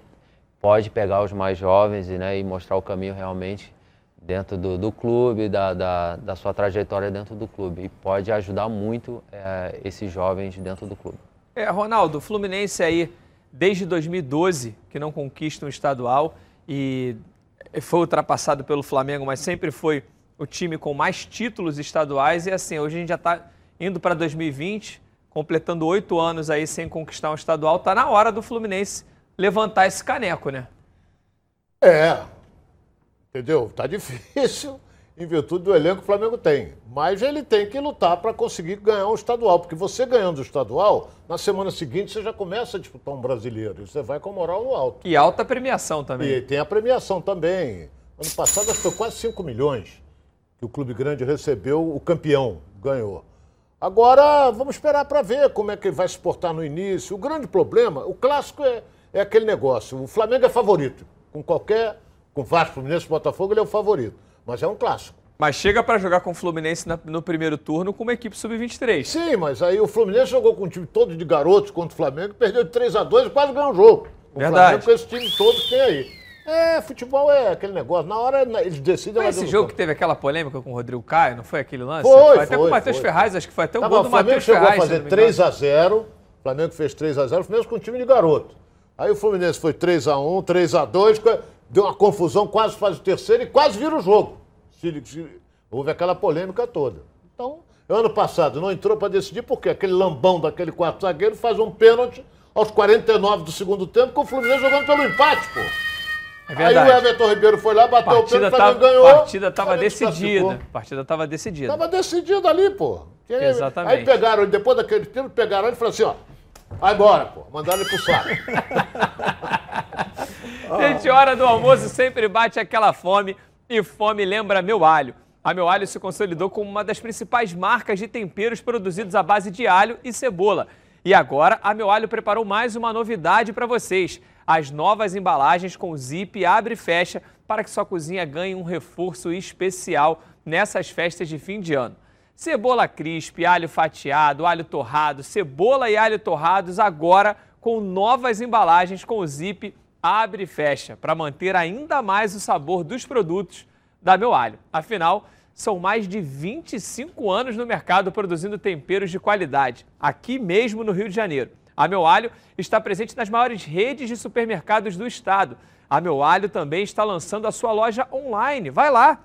pode pegar os mais jovens né, e mostrar o caminho realmente dentro do, do clube, da, da, da, sua trajetória dentro do clube. E pode ajudar muito é, esses jovens dentro do clube. É, Ronaldo, Fluminense aí, desde 2012, que não conquista um estadual e foi ultrapassado pelo Flamengo, mas sempre foi o time com mais títulos estaduais. E assim, hoje a gente já está indo para 2020, completando oito anos aí sem conquistar um estadual, tá na hora do Fluminense levantar esse caneco, né? É. Entendeu? Tá [LAUGHS] difícil em virtude do elenco que o Flamengo tem. Mas ele tem que lutar para conseguir ganhar um estadual. Porque você ganhando o estadual, na semana seguinte você já começa a disputar um brasileiro. E você vai com moral no alto. E alta premiação também. E tem a premiação também. Ano passado foi quase 5 milhões que o Clube Grande recebeu, o campeão ganhou. Agora, vamos esperar para ver como é que ele vai se portar no início. O grande problema, o clássico é, é aquele negócio. O Flamengo é favorito. Com qualquer. Com Vasco, Fluminense Botafogo, ele é o favorito. Mas é um clássico. Mas chega para jogar com o Fluminense no primeiro turno com uma equipe sub-23. Sim, mas aí o Fluminense jogou com um time todo de garotos contra o Flamengo, perdeu de 3 a 2 e quase ganhou o jogo. O Verdade. Flamengo com esse time todo que tem aí. É, futebol é aquele negócio. Na hora eles decidem... Foi esse jogo que teve aquela polêmica com o Rodrigo Caio, não foi aquele lance? Foi, foi. Até com o Matheus Ferraz, acho que foi até o Tava, gol do Matheus Ferraz. O Flamengo chegou a fazer 3x0, o Flamengo fez 3x0, o Fluminense com um time de garoto. Aí o Fluminense foi 3x1, 3x2, deu uma confusão, quase faz o terceiro e quase vira o jogo. Houve aquela polêmica toda. Então, ano passado não entrou para decidir, porque aquele lambão daquele quarto zagueiro faz um pênalti aos 49 do segundo tempo, com o Fluminense jogando pelo empate, pô. É verdade. Aí o Everton Ribeiro foi lá, bateu o pênalti, tava, ganhou. A partida estava decidida. A partida estava decidida. Estava decidida ali, pô. Exatamente. Aí pegaram, depois daquele tempo, pegaram ele e falaram assim, ó, vai embora, pô. Mandaram ele pro saco. [LAUGHS] Gente, hora do almoço sempre bate aquela fome e fome lembra meu alho. A Meu Alho se consolidou como uma das principais marcas de temperos produzidos à base de alho e cebola. E agora, a Meu Alho preparou mais uma novidade para vocês as novas embalagens com zip abre e fecha para que sua cozinha ganhe um reforço especial nessas festas de fim de ano. Cebola crisp, alho fatiado, alho torrado, cebola e alho torrados agora com novas embalagens com zip abre e fecha para manter ainda mais o sabor dos produtos da Meu Alho. Afinal, são mais de 25 anos no mercado produzindo temperos de qualidade, aqui mesmo no Rio de Janeiro. A Meu Alho está presente nas maiores redes de supermercados do estado. A Meu Alho também está lançando a sua loja online. Vai lá,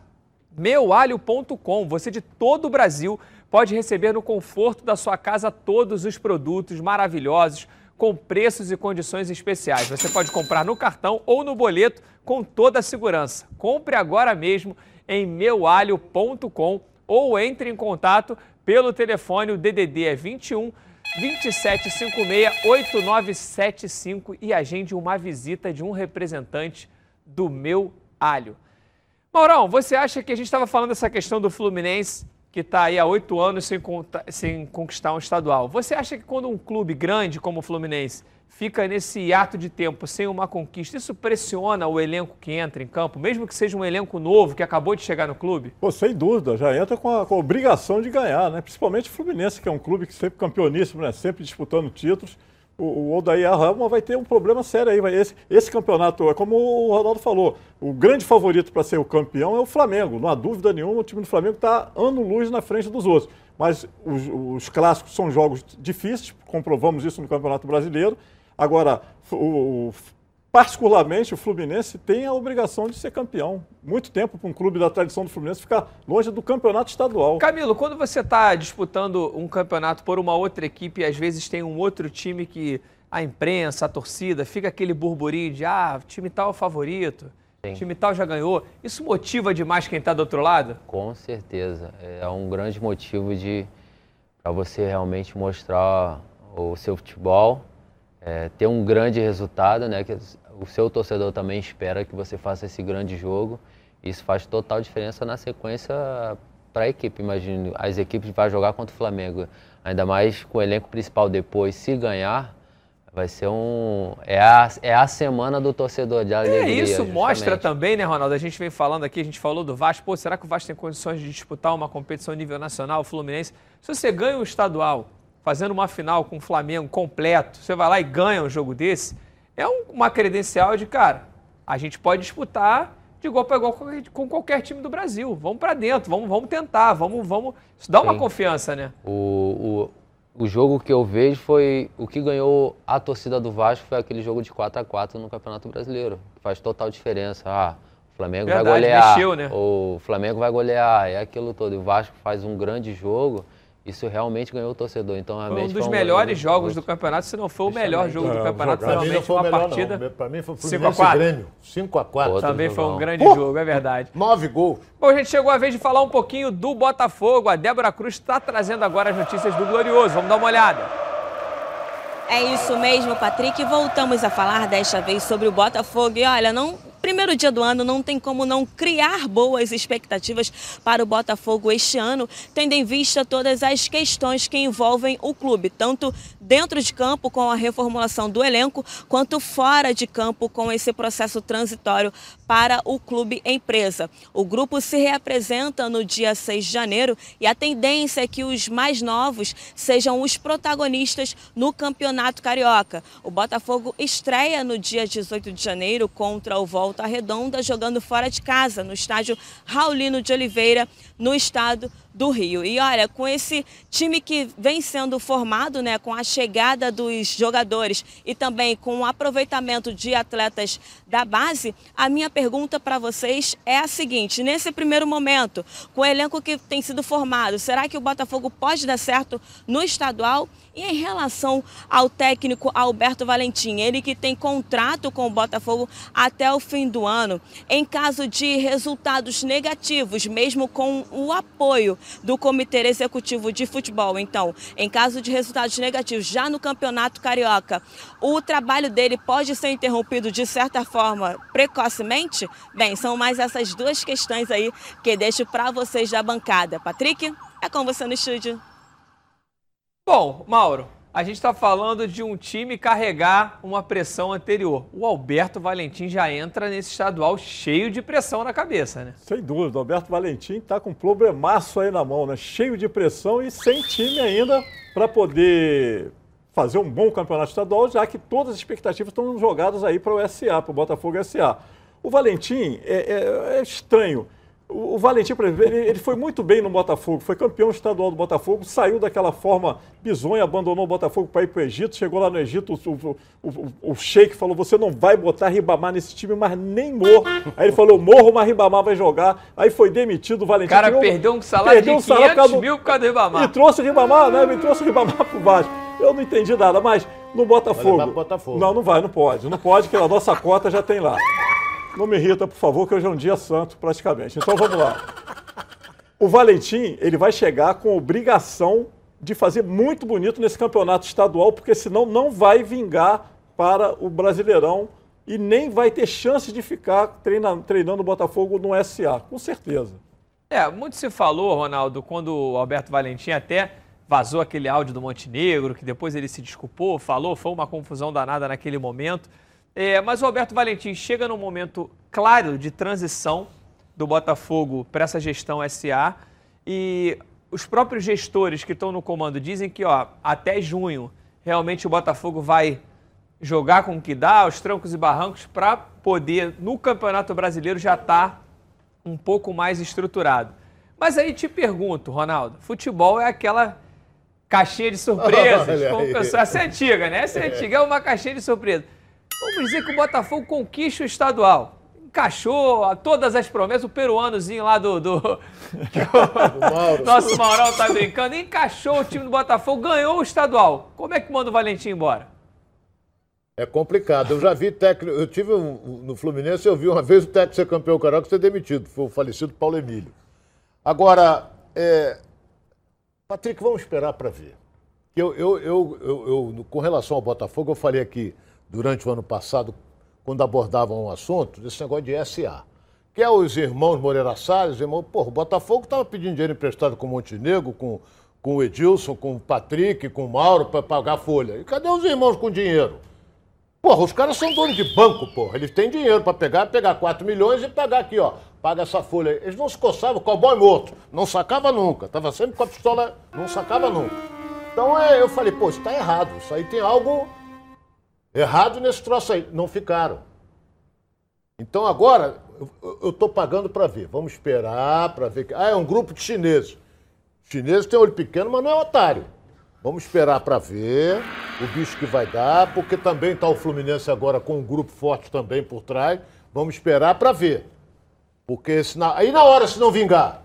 meualho.com. Você de todo o Brasil pode receber no conforto da sua casa todos os produtos maravilhosos com preços e condições especiais. Você pode comprar no cartão ou no boleto com toda a segurança. Compre agora mesmo em meualho.com ou entre em contato pelo telefone, o DDD é 21 2756 8975 e agende uma visita de um representante do Meu Alho. Maurão, você acha que a gente estava falando dessa questão do Fluminense que está aí há oito anos sem, sem, conquistar um estadual. Você acha que quando um clube grande como o Fluminense fica nesse ato de tempo sem uma conquista, isso pressiona o elenco que entra em campo, mesmo que seja um elenco novo que acabou de chegar no clube? Pô, sem dúvida, já entra com a, com a obrigação de ganhar, né? Principalmente o Fluminense, que é um clube que sempre campeoníssimo, né? Sempre disputando títulos o, o Odair Rama vai ter um problema sério aí. Esse, esse campeonato, é como o Ronaldo falou, o grande favorito para ser o campeão é o Flamengo. Não há dúvida nenhuma, o time do Flamengo está ano-luz na frente dos outros. Mas os, os, clássicos são jogos difíceis, comprovamos isso no Campeonato Brasileiro. Agora, o, o particularmente o Fluminense tem a obrigação de ser campeão. Muito tempo para um clube da tradição do Fluminense ficar longe do campeonato estadual. Camilo, quando você está disputando um campeonato por uma outra equipe e às vezes tem um outro time que a imprensa, a torcida, fica aquele burburinho de ah, time tal é o favorito, Sim. time tal já ganhou. Isso motiva demais quem está do outro lado? Com certeza. É um grande motivo de para você realmente mostrar o seu futebol é, ter um grande resultado, né? Que o seu torcedor também espera que você faça esse grande jogo. Isso faz total diferença na sequência para a equipe. Imagine, as equipes vão jogar contra o Flamengo, ainda mais com o elenco principal depois, se ganhar, vai ser um. É a, é a semana do torcedor de alegria. É, isso justamente. mostra também, né, Ronaldo? A gente vem falando aqui, a gente falou do Vasco. Pô, será que o Vasco tem condições de disputar uma competição a nível nacional, o Fluminense? Se você ganha o estadual fazendo uma final com o Flamengo completo, você vai lá e ganha um jogo desse, é uma credencial de, cara, a gente pode disputar de igual para igual com qualquer time do Brasil. Vamos para dentro, vamos, vamos tentar, vamos, vamos. Isso dá Sim. uma confiança, né? O, o, o jogo que eu vejo foi. O que ganhou a torcida do Vasco foi aquele jogo de 4 a 4 no Campeonato Brasileiro. Faz total diferença. Ah, o Flamengo Verdade, vai golear. Mexeu, né? O Flamengo vai golear, é aquilo todo. E o Vasco faz um grande jogo isso realmente ganhou o torcedor. Então, foi um dos foi um melhores jogos do campeonato, se não foi o melhor jogo do campeonato, foi realmente uma partida. Para mim foi o Fluminense 5 Grêmio. 5 a 4 Também foi um grande jogo, é verdade. [LAUGHS] Nove gols. Bom, a gente chegou a vez de falar um pouquinho do Botafogo. A Débora Cruz está trazendo agora as notícias do Glorioso. Vamos dar uma olhada. É isso mesmo, Patrick. Voltamos a falar desta vez sobre o Botafogo. E olha, não Primeiro dia do ano, não tem como não criar boas expectativas para o Botafogo este ano, tendo em vista todas as questões que envolvem o clube, tanto dentro de campo com a reformulação do elenco, quanto fora de campo com esse processo transitório para o clube empresa. O grupo se reapresenta no dia 6 de janeiro e a tendência é que os mais novos sejam os protagonistas no Campeonato Carioca. O Botafogo estreia no dia 18 de janeiro contra o Volta Redonda, jogando fora de casa, no estádio Raulino de Oliveira, no estado do Rio. E olha, com esse time que vem sendo formado, né, com a chegada dos jogadores e também com o aproveitamento de atletas da base, a minha pergunta para vocês é a seguinte: nesse primeiro momento, com o elenco que tem sido formado, será que o Botafogo pode dar certo no estadual? E em relação ao técnico Alberto Valentim, ele que tem contrato com o Botafogo até o fim do ano, em caso de resultados negativos, mesmo com o apoio do Comitê Executivo de Futebol. Então, em caso de resultados negativos já no Campeonato Carioca, o trabalho dele pode ser interrompido de certa forma precocemente? Bem, são mais essas duas questões aí que deixo para vocês da bancada. Patrick, é com você no estúdio. Bom, Mauro, a gente está falando de um time carregar uma pressão anterior. O Alberto Valentim já entra nesse estadual cheio de pressão na cabeça, né? Sem dúvida, o Alberto Valentim está com um problemaço aí na mão, né? Cheio de pressão e sem time ainda para poder fazer um bom campeonato estadual, já que todas as expectativas estão jogadas aí para o SA, para o Botafogo SA. O Valentim é, é, é estranho. O, o Valentim, por exemplo, ele, ele, foi muito bem no Botafogo, foi campeão estadual do Botafogo, saiu daquela forma bizonha, abandonou o Botafogo para ir para o Egito, chegou lá no Egito, o, o, o, o Sheik falou, você não vai botar Ribamar nesse time, mas nem morro. Aí ele falou, morro, mas Ribamar vai jogar. Aí foi demitido, o Valentim... O cara perdeu um salário perdeu de 500 um salário mil por causa do Ribamar. E trouxe o Ribamar, né? Me trouxe o Ribamar para o Vasco. Eu não entendi nada, mas no Botafogo... Botafogo. Não, não vai, não pode. Não pode, porque a nossa cota já tem lá. Não me irrita, por favor, que hoje é um dia santo, praticamente. Então vamos lá. O Valentim, ele vai chegar com obrigação de fazer muito bonito nesse campeonato estadual, porque senão não vai vingar para o Brasileirão e nem vai ter chance de ficar treinando, treinando o Botafogo no SA, com certeza. É, muito se falou, Ronaldo, quando o Alberto Valentim até vazou aquele áudio do Montenegro, que depois ele se desculpou, falou, foi uma confusão danada naquele momento. É, mas o Alberto Valentim chega num momento claro de transição do Botafogo para essa gestão SA e os próprios gestores que estão no comando dizem que ó, até junho realmente o Botafogo vai jogar com o que dá, os trancos e barrancos, para poder, no Campeonato Brasileiro, já estar tá um pouco mais estruturado. Mas aí te pergunto, Ronaldo, futebol é aquela caixinha de surpresas. [LAUGHS] como essa é antiga, né? Essa é antiga, é uma caixinha de surpresas. Vamos dizer que o Botafogo conquista o estadual. Encaixou todas as promessas, o peruanozinho lá do. do [LAUGHS] [LAUGHS] o Mauro. Nosso Maurão tá brincando. Encaixou o time do Botafogo, ganhou o estadual. Como é que manda o Valentim embora? É complicado. Eu já vi técnico. Eu tive um, no Fluminense, eu vi uma vez o técnico ser campeão carioca ser demitido. Foi o falecido Paulo Emílio. Agora, é... Patrick, vamos esperar para ver. Eu, eu, eu, eu, com relação ao Botafogo, eu falei aqui durante o ano passado, quando abordavam um assunto, desse negócio de SA. Que é os irmãos Moreira Salles, irmão, porra, o Botafogo estava pedindo dinheiro emprestado com o Montenegro, com, com o Edilson, com o Patrick, com o Mauro para pagar folha. E cadê os irmãos com dinheiro? Porra, os caras são donos de banco, porra. Eles têm dinheiro para pegar, pegar 4 milhões e pagar aqui, ó. Paga essa folha. Eles não se coçavam, cowboy morto. Não sacava nunca. Tava sempre com a pistola, não sacava nunca. Então é, eu falei, pô, isso tá errado. Isso aí tem algo errado nesse troço aí. Não ficaram. Então agora eu estou pagando para ver. Vamos esperar para ver. Ah, é um grupo de chineses. Chineses têm olho pequeno, mas não é otário. Vamos esperar para ver o bicho que vai dar, porque também está o Fluminense agora com um grupo forte também por trás. Vamos esperar para ver. Porque aí na hora, se não vingar,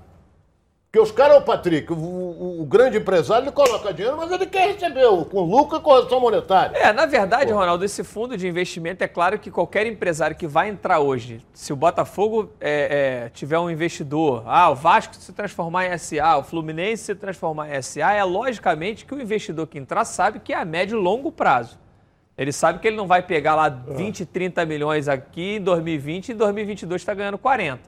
porque os caras, o Patrick, o, o, o, grande empresário, ele coloca dinheiro, mas ele quer receber com lucro e correção monetária. É, na verdade, Pô. Ronaldo, esse fundo de investimento, é claro que qualquer empresário que vai entrar hoje, se o Botafogo é, é, tiver um investidor, ah, o Vasco se transformar em SA, o Fluminense se transformar em SA, é logicamente que o investidor que entrar sabe que é a médio e longo prazo. Ele sabe que ele não vai pegar lá 20, 30 milhões aqui em 2020 e em 2022 está ganhando 40.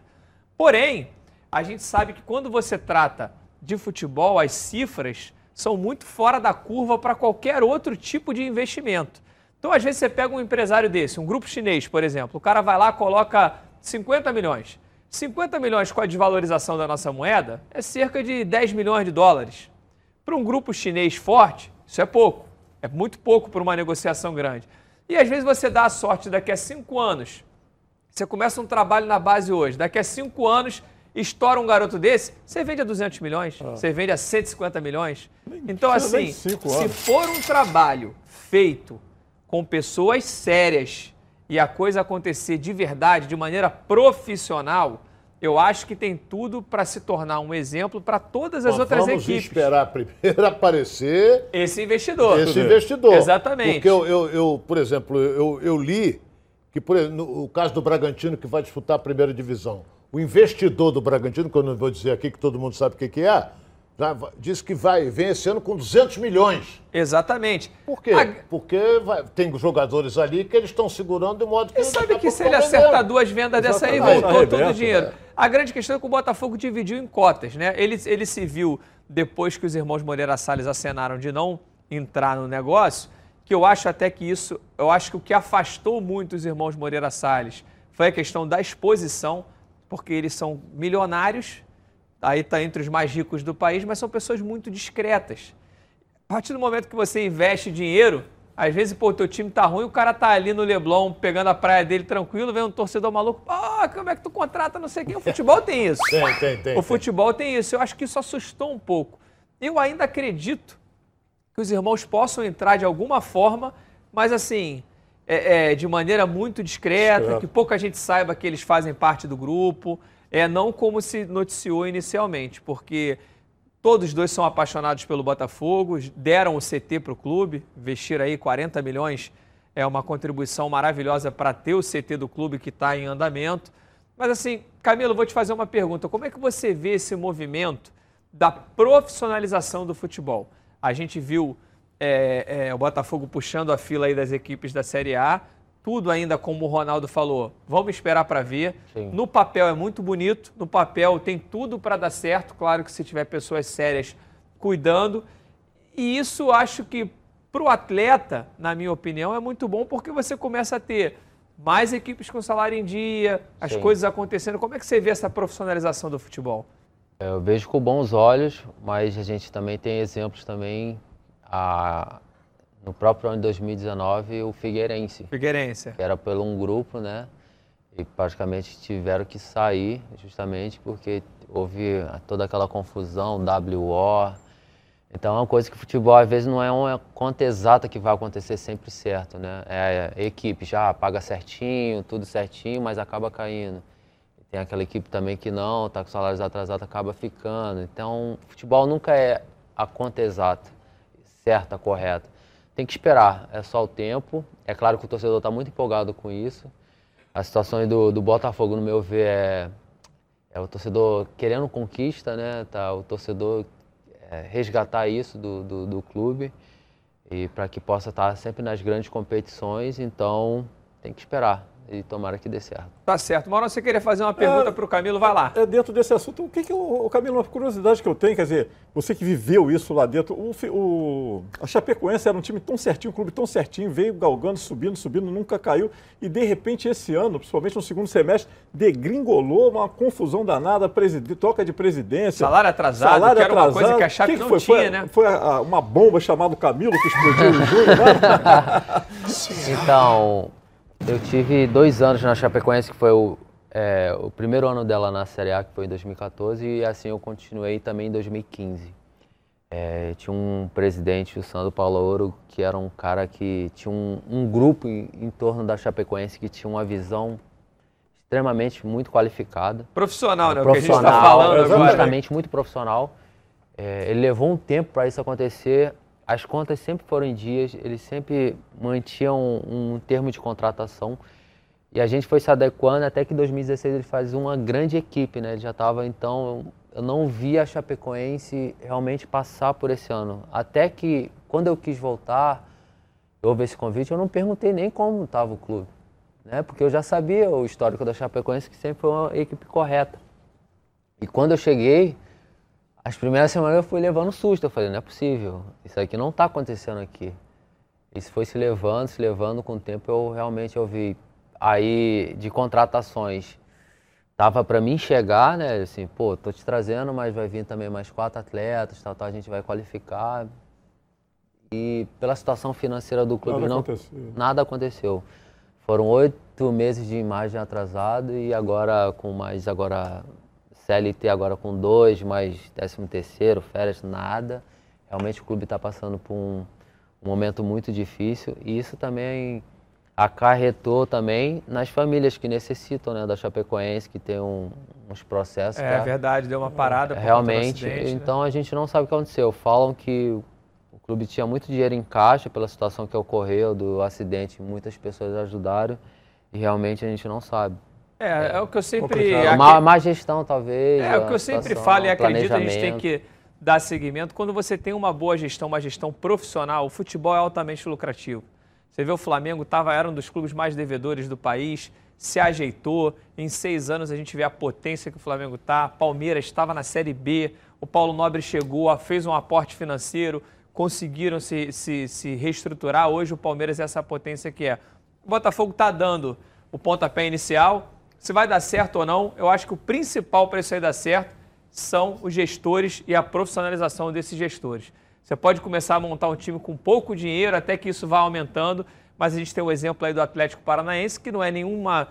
Porém, a gente sabe que quando você trata de futebol, as cifras são muito fora da curva para qualquer outro tipo de investimento. Então, às vezes, você pega um empresário desse, um grupo chinês, por exemplo, o cara vai lá coloca 50 milhões. 50 milhões com a desvalorização da nossa moeda é cerca de 10 milhões de dólares. Para um grupo chinês forte, isso é pouco. É muito pouco para uma negociação grande. E às vezes você dá a sorte daqui a cinco anos. Você começa um trabalho na base hoje, daqui a cinco anos estoura um garoto desse, você vende a 200 milhões, ah. você vende a 150 milhões. Então, assim, se for um trabalho feito com pessoas sérias e a coisa acontecer de verdade, de maneira profissional, eu acho que tem tudo para se tornar um exemplo para todas as Bom, outras vamos equipes. Vamos esperar [LAUGHS] primeiro aparecer... Esse investidor. Esse investidor. Exatamente. Porque eu, eu, eu por exemplo, eu, eu li que, por, no o caso do Bragantino, que vai disputar a primeira divisão, o investidor do Bragantino, que eu não vou dizer aqui que todo mundo sabe o que, que é, disse que vai vem esse ano com 200 milhões. Exatamente. Por quê? A... Porque vai, tem jogadores ali que eles estão segurando de modo que. E sabe que se ele acertar duas vendas dessa aí, voltou todo o dinheiro. É. A grande questão é que o Botafogo dividiu em cotas, né? Ele, ele se viu, depois que os irmãos Moreira Salles acenaram de não entrar no negócio, que eu acho até que isso, eu acho que o que afastou muito os irmãos Moreira Salles foi a questão da exposição porque eles são milionários, aí está entre os mais ricos do país, mas são pessoas muito discretas. A partir do momento que você investe dinheiro, às vezes, pô, o teu time tá ruim, o cara tá ali no Leblon pegando a praia dele tranquilo, vem um torcedor maluco, pô, como é que tu contrata não sei quem? O futebol tem isso. Tem, tem, tem. O futebol tem isso. Eu acho que isso assustou um pouco. Eu ainda acredito que os irmãos possam entrar de alguma forma, mas assim, é, é, de maneira muito discreta, Discreto. que pouca gente saiba que eles fazem parte do grupo, é não como se noticiou inicialmente, porque todos dois são apaixonados pelo Botafogo, deram o CT para o clube, investir aí 40 milhões é uma contribuição maravilhosa para ter o CT do clube que está em andamento. Mas assim, Camilo, vou te fazer uma pergunta. Como é que você vê esse movimento da profissionalização do futebol? A gente viu é, é, o Botafogo puxando a fila aí das equipes da Série A, tudo ainda como o Ronaldo falou, vamos esperar para ver. Sim. No papel é muito bonito, no papel tem tudo para dar certo, claro que se tiver pessoas sérias cuidando. E isso acho que para o atleta, na minha opinião, é muito bom porque você começa a ter mais equipes com salário em dia, as Sim. coisas acontecendo. Como é que você vê essa profissionalização do futebol? Eu vejo com bons olhos, mas a gente também tem exemplos também. A, no próprio ano de 2019, o Figueirense, Figueirense. que era pelo um grupo, né? E praticamente tiveram que sair justamente porque houve toda aquela confusão, WO. Então é uma coisa que o futebol às vezes não é uma conta exata que vai acontecer sempre certo, né? É a equipe já paga certinho, tudo certinho, mas acaba caindo. Tem aquela equipe também que não, tá com salários atrasados, acaba ficando. Então, futebol nunca é a conta exata, certa, correta. Tem que esperar, é só o tempo. É claro que o torcedor está muito empolgado com isso. A situação do, do Botafogo, no meu ver, é, é o torcedor querendo conquista, né? Tá, o torcedor é, resgatar isso do, do, do clube e para que possa estar sempre nas grandes competições. Então, tem que esperar e tomara que dê certo. Tá certo. Mauro, você queria fazer uma pergunta É, para o Camilo? Vai lá. É dentro desse assunto, o que que o, o Camilo, uma curiosidade que eu tenho, quer dizer, você que viveu isso lá dentro, o, o- a Chapecoense era um time tão certinho, um clube tão certinho, veio galgando, subindo, subindo, nunca caiu, e de repente esse ano, principalmente no segundo semestre, degringolou uma confusão danada, troca de presidência. Salário atrasado, que era uma coisa que a Chape que que não foi? tinha, foi, né? Foi a- a- uma bomba chamada Camilo que explodiu em junho, né? [LAUGHS] [LAUGHS] Então, eu tive dois anos na Chapecoense, que foi o, é, o primeiro ano dela na Série A, que foi em 2014, e assim eu continuei também em 2015. É, tinha um presidente, o Sandro Paulo Ouro, que era um cara que tinha um, um grupo em, em torno da Chapecoense que tinha uma visão extremamente muito qualificada. Profissional, né? O que a gente profissional, está falando agora. justamente muito profissional. É, ele levou um tempo para isso acontecer. As contas sempre foram em dias, eles sempre mantinham um, um termo de contratação. E a gente foi se adequando até que em 2016 ele faz uma grande equipe, né? Ele já estava, então, eu não via a Chapecoense realmente passar por esse ano. Até que, quando eu quis voltar, houve esse convite, eu não perguntei nem como estava o clube. Né? Porque eu já sabia o histórico da Chapecoense, que sempre foi uma equipe correta. E quando eu cheguei, as primeiras semanas eu fui levando susto. Eu falei, não é possível, isso aqui não está acontecendo aqui. Isso foi se levando, se levando com o tempo, eu realmente eu vi aí de contratações. Tava para mim chegar, né? Assim, pô, tô te trazendo, mas vai vir também mais quatro atletas, tal, tal, a gente vai qualificar. E pela situação financeira do clube Nada não aconteceu. nada aconteceu. Foram oito meses de imagem atrasado e agora com mais agora CLT agora com dois, mais décimo terceiro, férias, nada. Realmente o clube está passando por um, um momento muito difícil e isso também acarretou também nas famílias que necessitam né, da Chapecoense, que tem um- uns processos. É pra- verdade, deu uma parada. Realmente, acidente, né? então a gente não sabe o que aconteceu. Falam que o clube tinha muito dinheiro em caixa pela situação que ocorreu do acidente, muitas pessoas ajudaram e realmente a gente não sabe. É, é o que eu sempre. Aqui- Má, má gestão, talvez. É, o que eu sempre falo e acredito, a gente tem que dar seguimento. Quando você tem uma boa gestão, uma gestão profissional, o futebol é altamente lucrativo. Você vê o Flamengo, tava, era um dos clubes mais devedores do país, se ajeitou. Em seis anos a gente vê a potência que o Flamengo está. Palmeiras estava na Série B, o Paulo Nobre chegou, fez um aporte financeiro, conseguiram se, se, se reestruturar. Hoje o Palmeiras é essa potência que é. O Botafogo está dando o pontapé inicial. Se vai dar certo ou não, eu acho que o principal para isso aí dar certo são os gestores e a profissionalização desses gestores. Você pode começar a montar um time com pouco dinheiro, até que isso vá aumentando. Mas a gente tem o um exemplo aí do Atlético Paranaense, que não é nenhuma,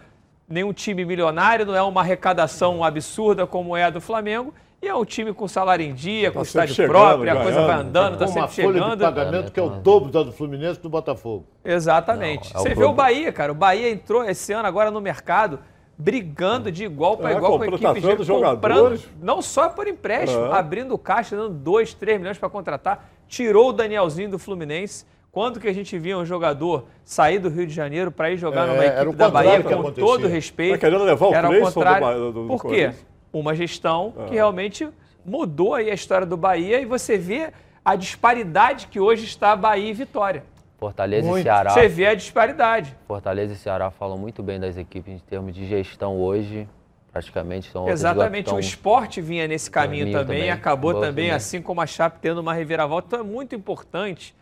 nenhum time milionário, não é uma arrecadação absurda como é a do Flamengo. E é um time com salário em dia, com tá estádio chegando, próprio, a coisa vai andando, está sempre uma chegando. folha de pagamento que é o dobro da do Fluminense e do Botafogo. Exatamente. Não, é Você vê o Bahia, cara. O Bahia entrou esse ano agora no mercado brigando de igual para é, igual com a equipe de comprando, não só por empréstimo, é. abrindo caixa, dando 2, 3 milhões para contratar, tirou o Danielzinho do Fluminense. Quando que a gente via um jogador sair do Rio de Janeiro para ir jogar é, numa equipe da Bahia, com todo respeito, tá querendo levar o era ao contrário. Do, do, do por quê? Uma gestão que é. realmente mudou aí a história do Bahia e você vê a disparidade que hoje está Bahia e Vitória. Fortaleza muito. e Ceará. Você vê a disparidade. Fortaleza e Ceará falam muito bem das equipes em termos de gestão hoje. Praticamente são Exatamente, o esporte vinha nesse caminho também, também, acabou também, também, assim como a Chape tendo uma reviravolta. Então é muito importante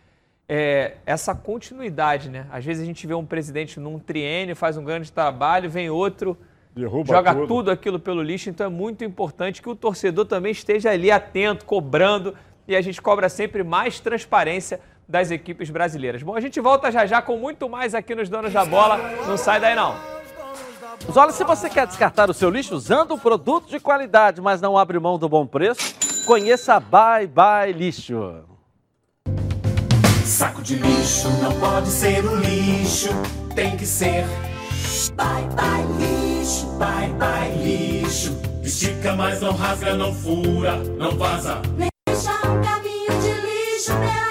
é, essa continuidade, né? Às vezes a gente vê um presidente num triênio, faz um grande trabalho, vem outro, Derruba joga tudo. tudo aquilo pelo lixo. Então é muito importante que o torcedor também esteja ali atento, cobrando, e a gente cobra sempre mais transparência das equipes brasileiras. Bom, a gente volta já já com muito mais aqui nos Donos da Bola. Não sai daí não. Olha, se você quer descartar o seu lixo usando um produto de qualidade, mas não abre mão do bom preço, conheça a Bye Bye Lixo. Saco de lixo não pode ser um lixo, tem que ser Bye Bye Lixo, Bye Bye Lixo. Estica, mas não rasga, não fura, não vaza. Deixa um caminho de lixo pela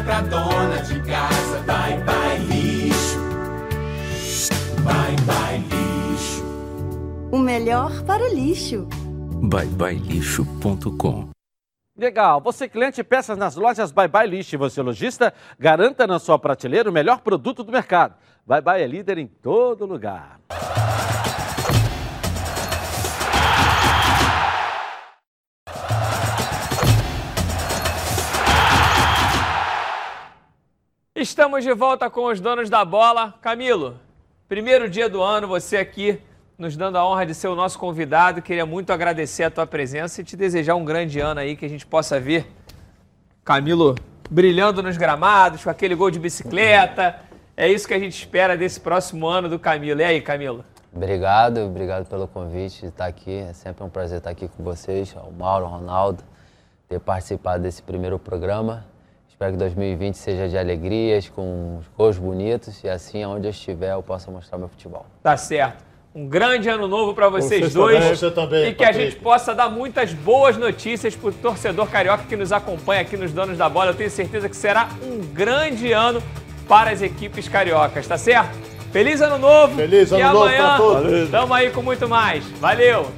economia pra dona de casa. Bye Bye Lixo, Bye Bye Lixo. O melhor para o lixo. byebyelixo.com Legal. Você cliente peças nas lojas Bye Bye List. Você lojista, garanta na sua prateleira o melhor produto do mercado. Bye Bye é líder em todo lugar. Estamos de volta com os donos da bola. Camilo, primeiro dia do ano, você aqui nos dando a honra de ser o nosso convidado. Queria muito agradecer a tua presença e te desejar um grande ano aí, que a gente possa ver Camilo brilhando nos gramados, com aquele gol de bicicleta. É isso que a gente espera desse próximo ano do Camilo. E aí, Camilo? Obrigado, obrigado pelo convite de estar aqui. É sempre um prazer estar aqui com vocês, o Mauro, o Ronaldo, ter participado desse primeiro programa. Espero que 2020 seja de alegrias, com gols bonitos e assim, onde eu estiver, eu possa mostrar meu futebol. Tá certo. Um grande ano novo para vocês dois. Também, você também, e que Patrick. a gente possa dar muitas boas notícias para o torcedor carioca que nos acompanha aqui nos Donos da Bola. Eu tenho certeza que será um grande ano para as equipes cariocas, tá certo? Feliz ano novo! Feliz ano e novo amanhã para todos! Estamos aí com muito mais. Valeu!